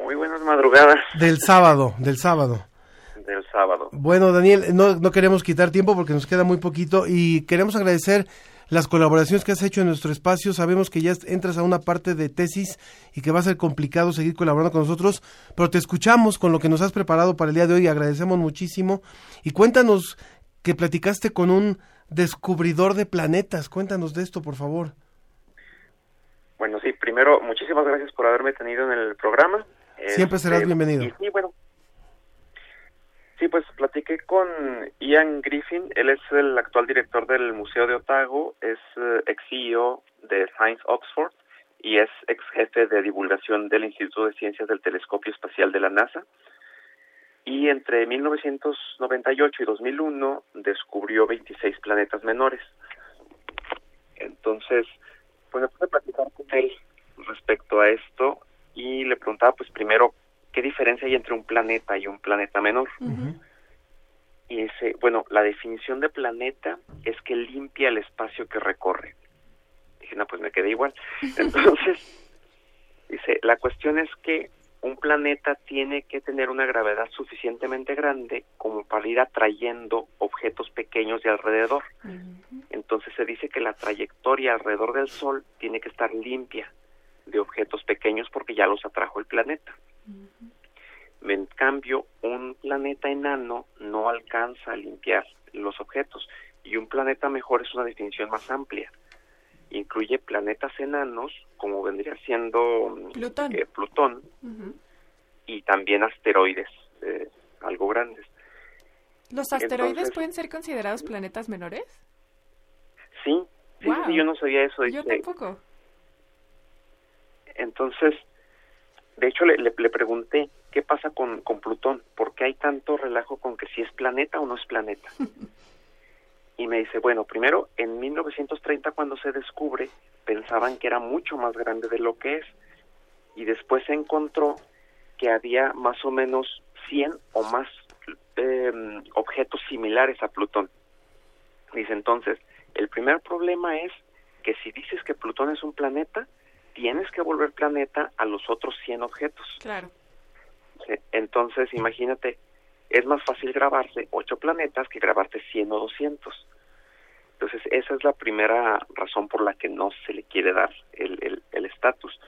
Speaker 20: Muy buenas madrugadas
Speaker 2: del sábado, del sábado.
Speaker 20: del sábado.
Speaker 2: Bueno, Daniel, no, no queremos quitar tiempo porque nos queda muy poquito y queremos agradecer las colaboraciones que has hecho en nuestro espacio. Sabemos que ya entras a una parte de tesis y que va a ser complicado seguir colaborando con nosotros, pero te escuchamos con lo que nos has preparado para el día de hoy y agradecemos muchísimo. Y cuéntanos que platicaste con un descubridor de planetas. Cuéntanos de esto, por favor.
Speaker 20: Bueno, sí, primero, muchísimas gracias por haberme tenido en el programa.
Speaker 2: Siempre serás
Speaker 20: Este,
Speaker 2: bienvenido.
Speaker 20: y sí, bueno. Sí, pues platiqué con Ian Griffin, él es el actual director del Museo de Otago, es eh, ex CEO de Science Oxford y es ex jefe de divulgación del Instituto de Ciencias del Telescopio Espacial de la NASA. Y entre 1998 y 2001 descubrió 26 planetas menores. Entonces, pues me puse platicar con él respecto a esto y le preguntaba, pues primero, ¿qué diferencia hay entre un planeta y un planeta menor? Y dice, bueno, la definición de planeta es que limpia el espacio que recorre. Dije, no, pues me quedé igual. Entonces, dice, la cuestión es que un planeta tiene que tener una gravedad suficientemente grande como para ir atrayendo objetos pequeños de alrededor. Entonces se dice que la trayectoria alrededor del Sol tiene que estar limpia de objetos pequeños porque ya los atrajo el planeta. En cambio, un planeta enano no alcanza a limpiar los objetos y un planeta mejor es una definición más amplia. Incluye planetas enanos, como vendría siendo
Speaker 3: Plutón.
Speaker 20: eh, Plutón y también asteroides, eh, algo grandes.
Speaker 3: ¿Los asteroides
Speaker 20: Entonces-
Speaker 3: pueden ser considerados planetas menores?
Speaker 20: Sí, sí,
Speaker 3: Wow.
Speaker 20: sí, yo no sabía eso.
Speaker 3: Yo tampoco.
Speaker 20: Entonces, de hecho, le, le, le pregunté qué pasa con, con Plutón, por qué hay tanto relajo con que si es planeta o no es planeta. Y me dice, bueno, primero, en 1930 cuando se descubre, pensaban que era mucho más grande de lo que es. Y después se encontró que había más o menos 100 o más eh, objetos similares a Plutón. Dice entonces, el primer problema es que si dices que Plutón es un planeta, tienes que volver planeta a los otros 100 objetos.
Speaker 3: Claro.
Speaker 20: Entonces, imagínate, es más fácil grabarse 8 planetas que grabarte 100 o 200. Entonces, esa es la primera razón por la que no se le quiere dar el el- el estatus.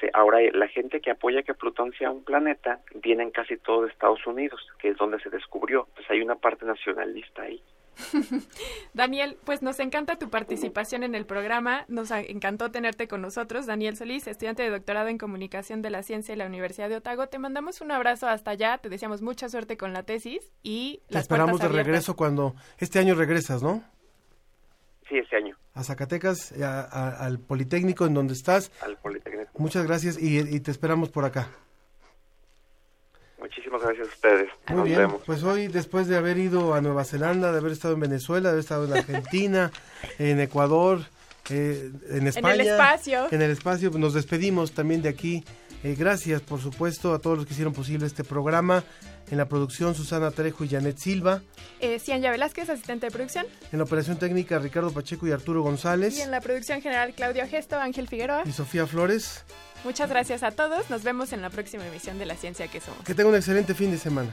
Speaker 20: Sí, Ahora, eh, la gente que apoya que Plutón sea un planeta vienen casi todo de Estados Unidos, que es donde se descubrió. Pues hay una parte nacionalista ahí.
Speaker 3: Daniel, pues nos encanta tu participación en el programa, nos encantó tenerte con nosotros. Daniel Solís, estudiante de doctorado en comunicación de la ciencia en la Universidad de Otago, te mandamos un abrazo hasta allá, te deseamos mucha suerte con la tesis y
Speaker 2: Te
Speaker 3: las
Speaker 2: esperamos de regreso cuando este año regresas, ¿no?
Speaker 20: Sí, ese año,
Speaker 2: A Zacatecas, a- a- al Politécnico en donde estás.
Speaker 20: al Politécnico.
Speaker 2: Muchas gracias y, y te esperamos por acá.
Speaker 20: Muchísimas gracias a ustedes.
Speaker 2: Muy
Speaker 20: Nos
Speaker 2: bien,
Speaker 20: vemos.
Speaker 2: pues hoy después de haber ido a Nueva Zelanda, de haber estado en Venezuela, de haber estado en Argentina, en Ecuador, eh, en España,
Speaker 3: espacio.
Speaker 2: en el espacio, pues, nos despedimos también de aquí. Eh, gracias, por supuesto, a todos los que hicieron posible este programa. En la producción, Susana Trejo y Janet Silva.
Speaker 3: Eh, Cianya Velázquez, asistente de producción,
Speaker 2: En la operación técnica, Ricardo Pacheco y Arturo González.
Speaker 3: y en la producción general, Claudio Gesto, Ángel Figueroa.
Speaker 2: Y Sofía Flores.
Speaker 3: Muchas gracias a todos, nos vemos en la próxima emisión de La Ciencia que Somos.
Speaker 2: Que tenga un excelente fin de semana.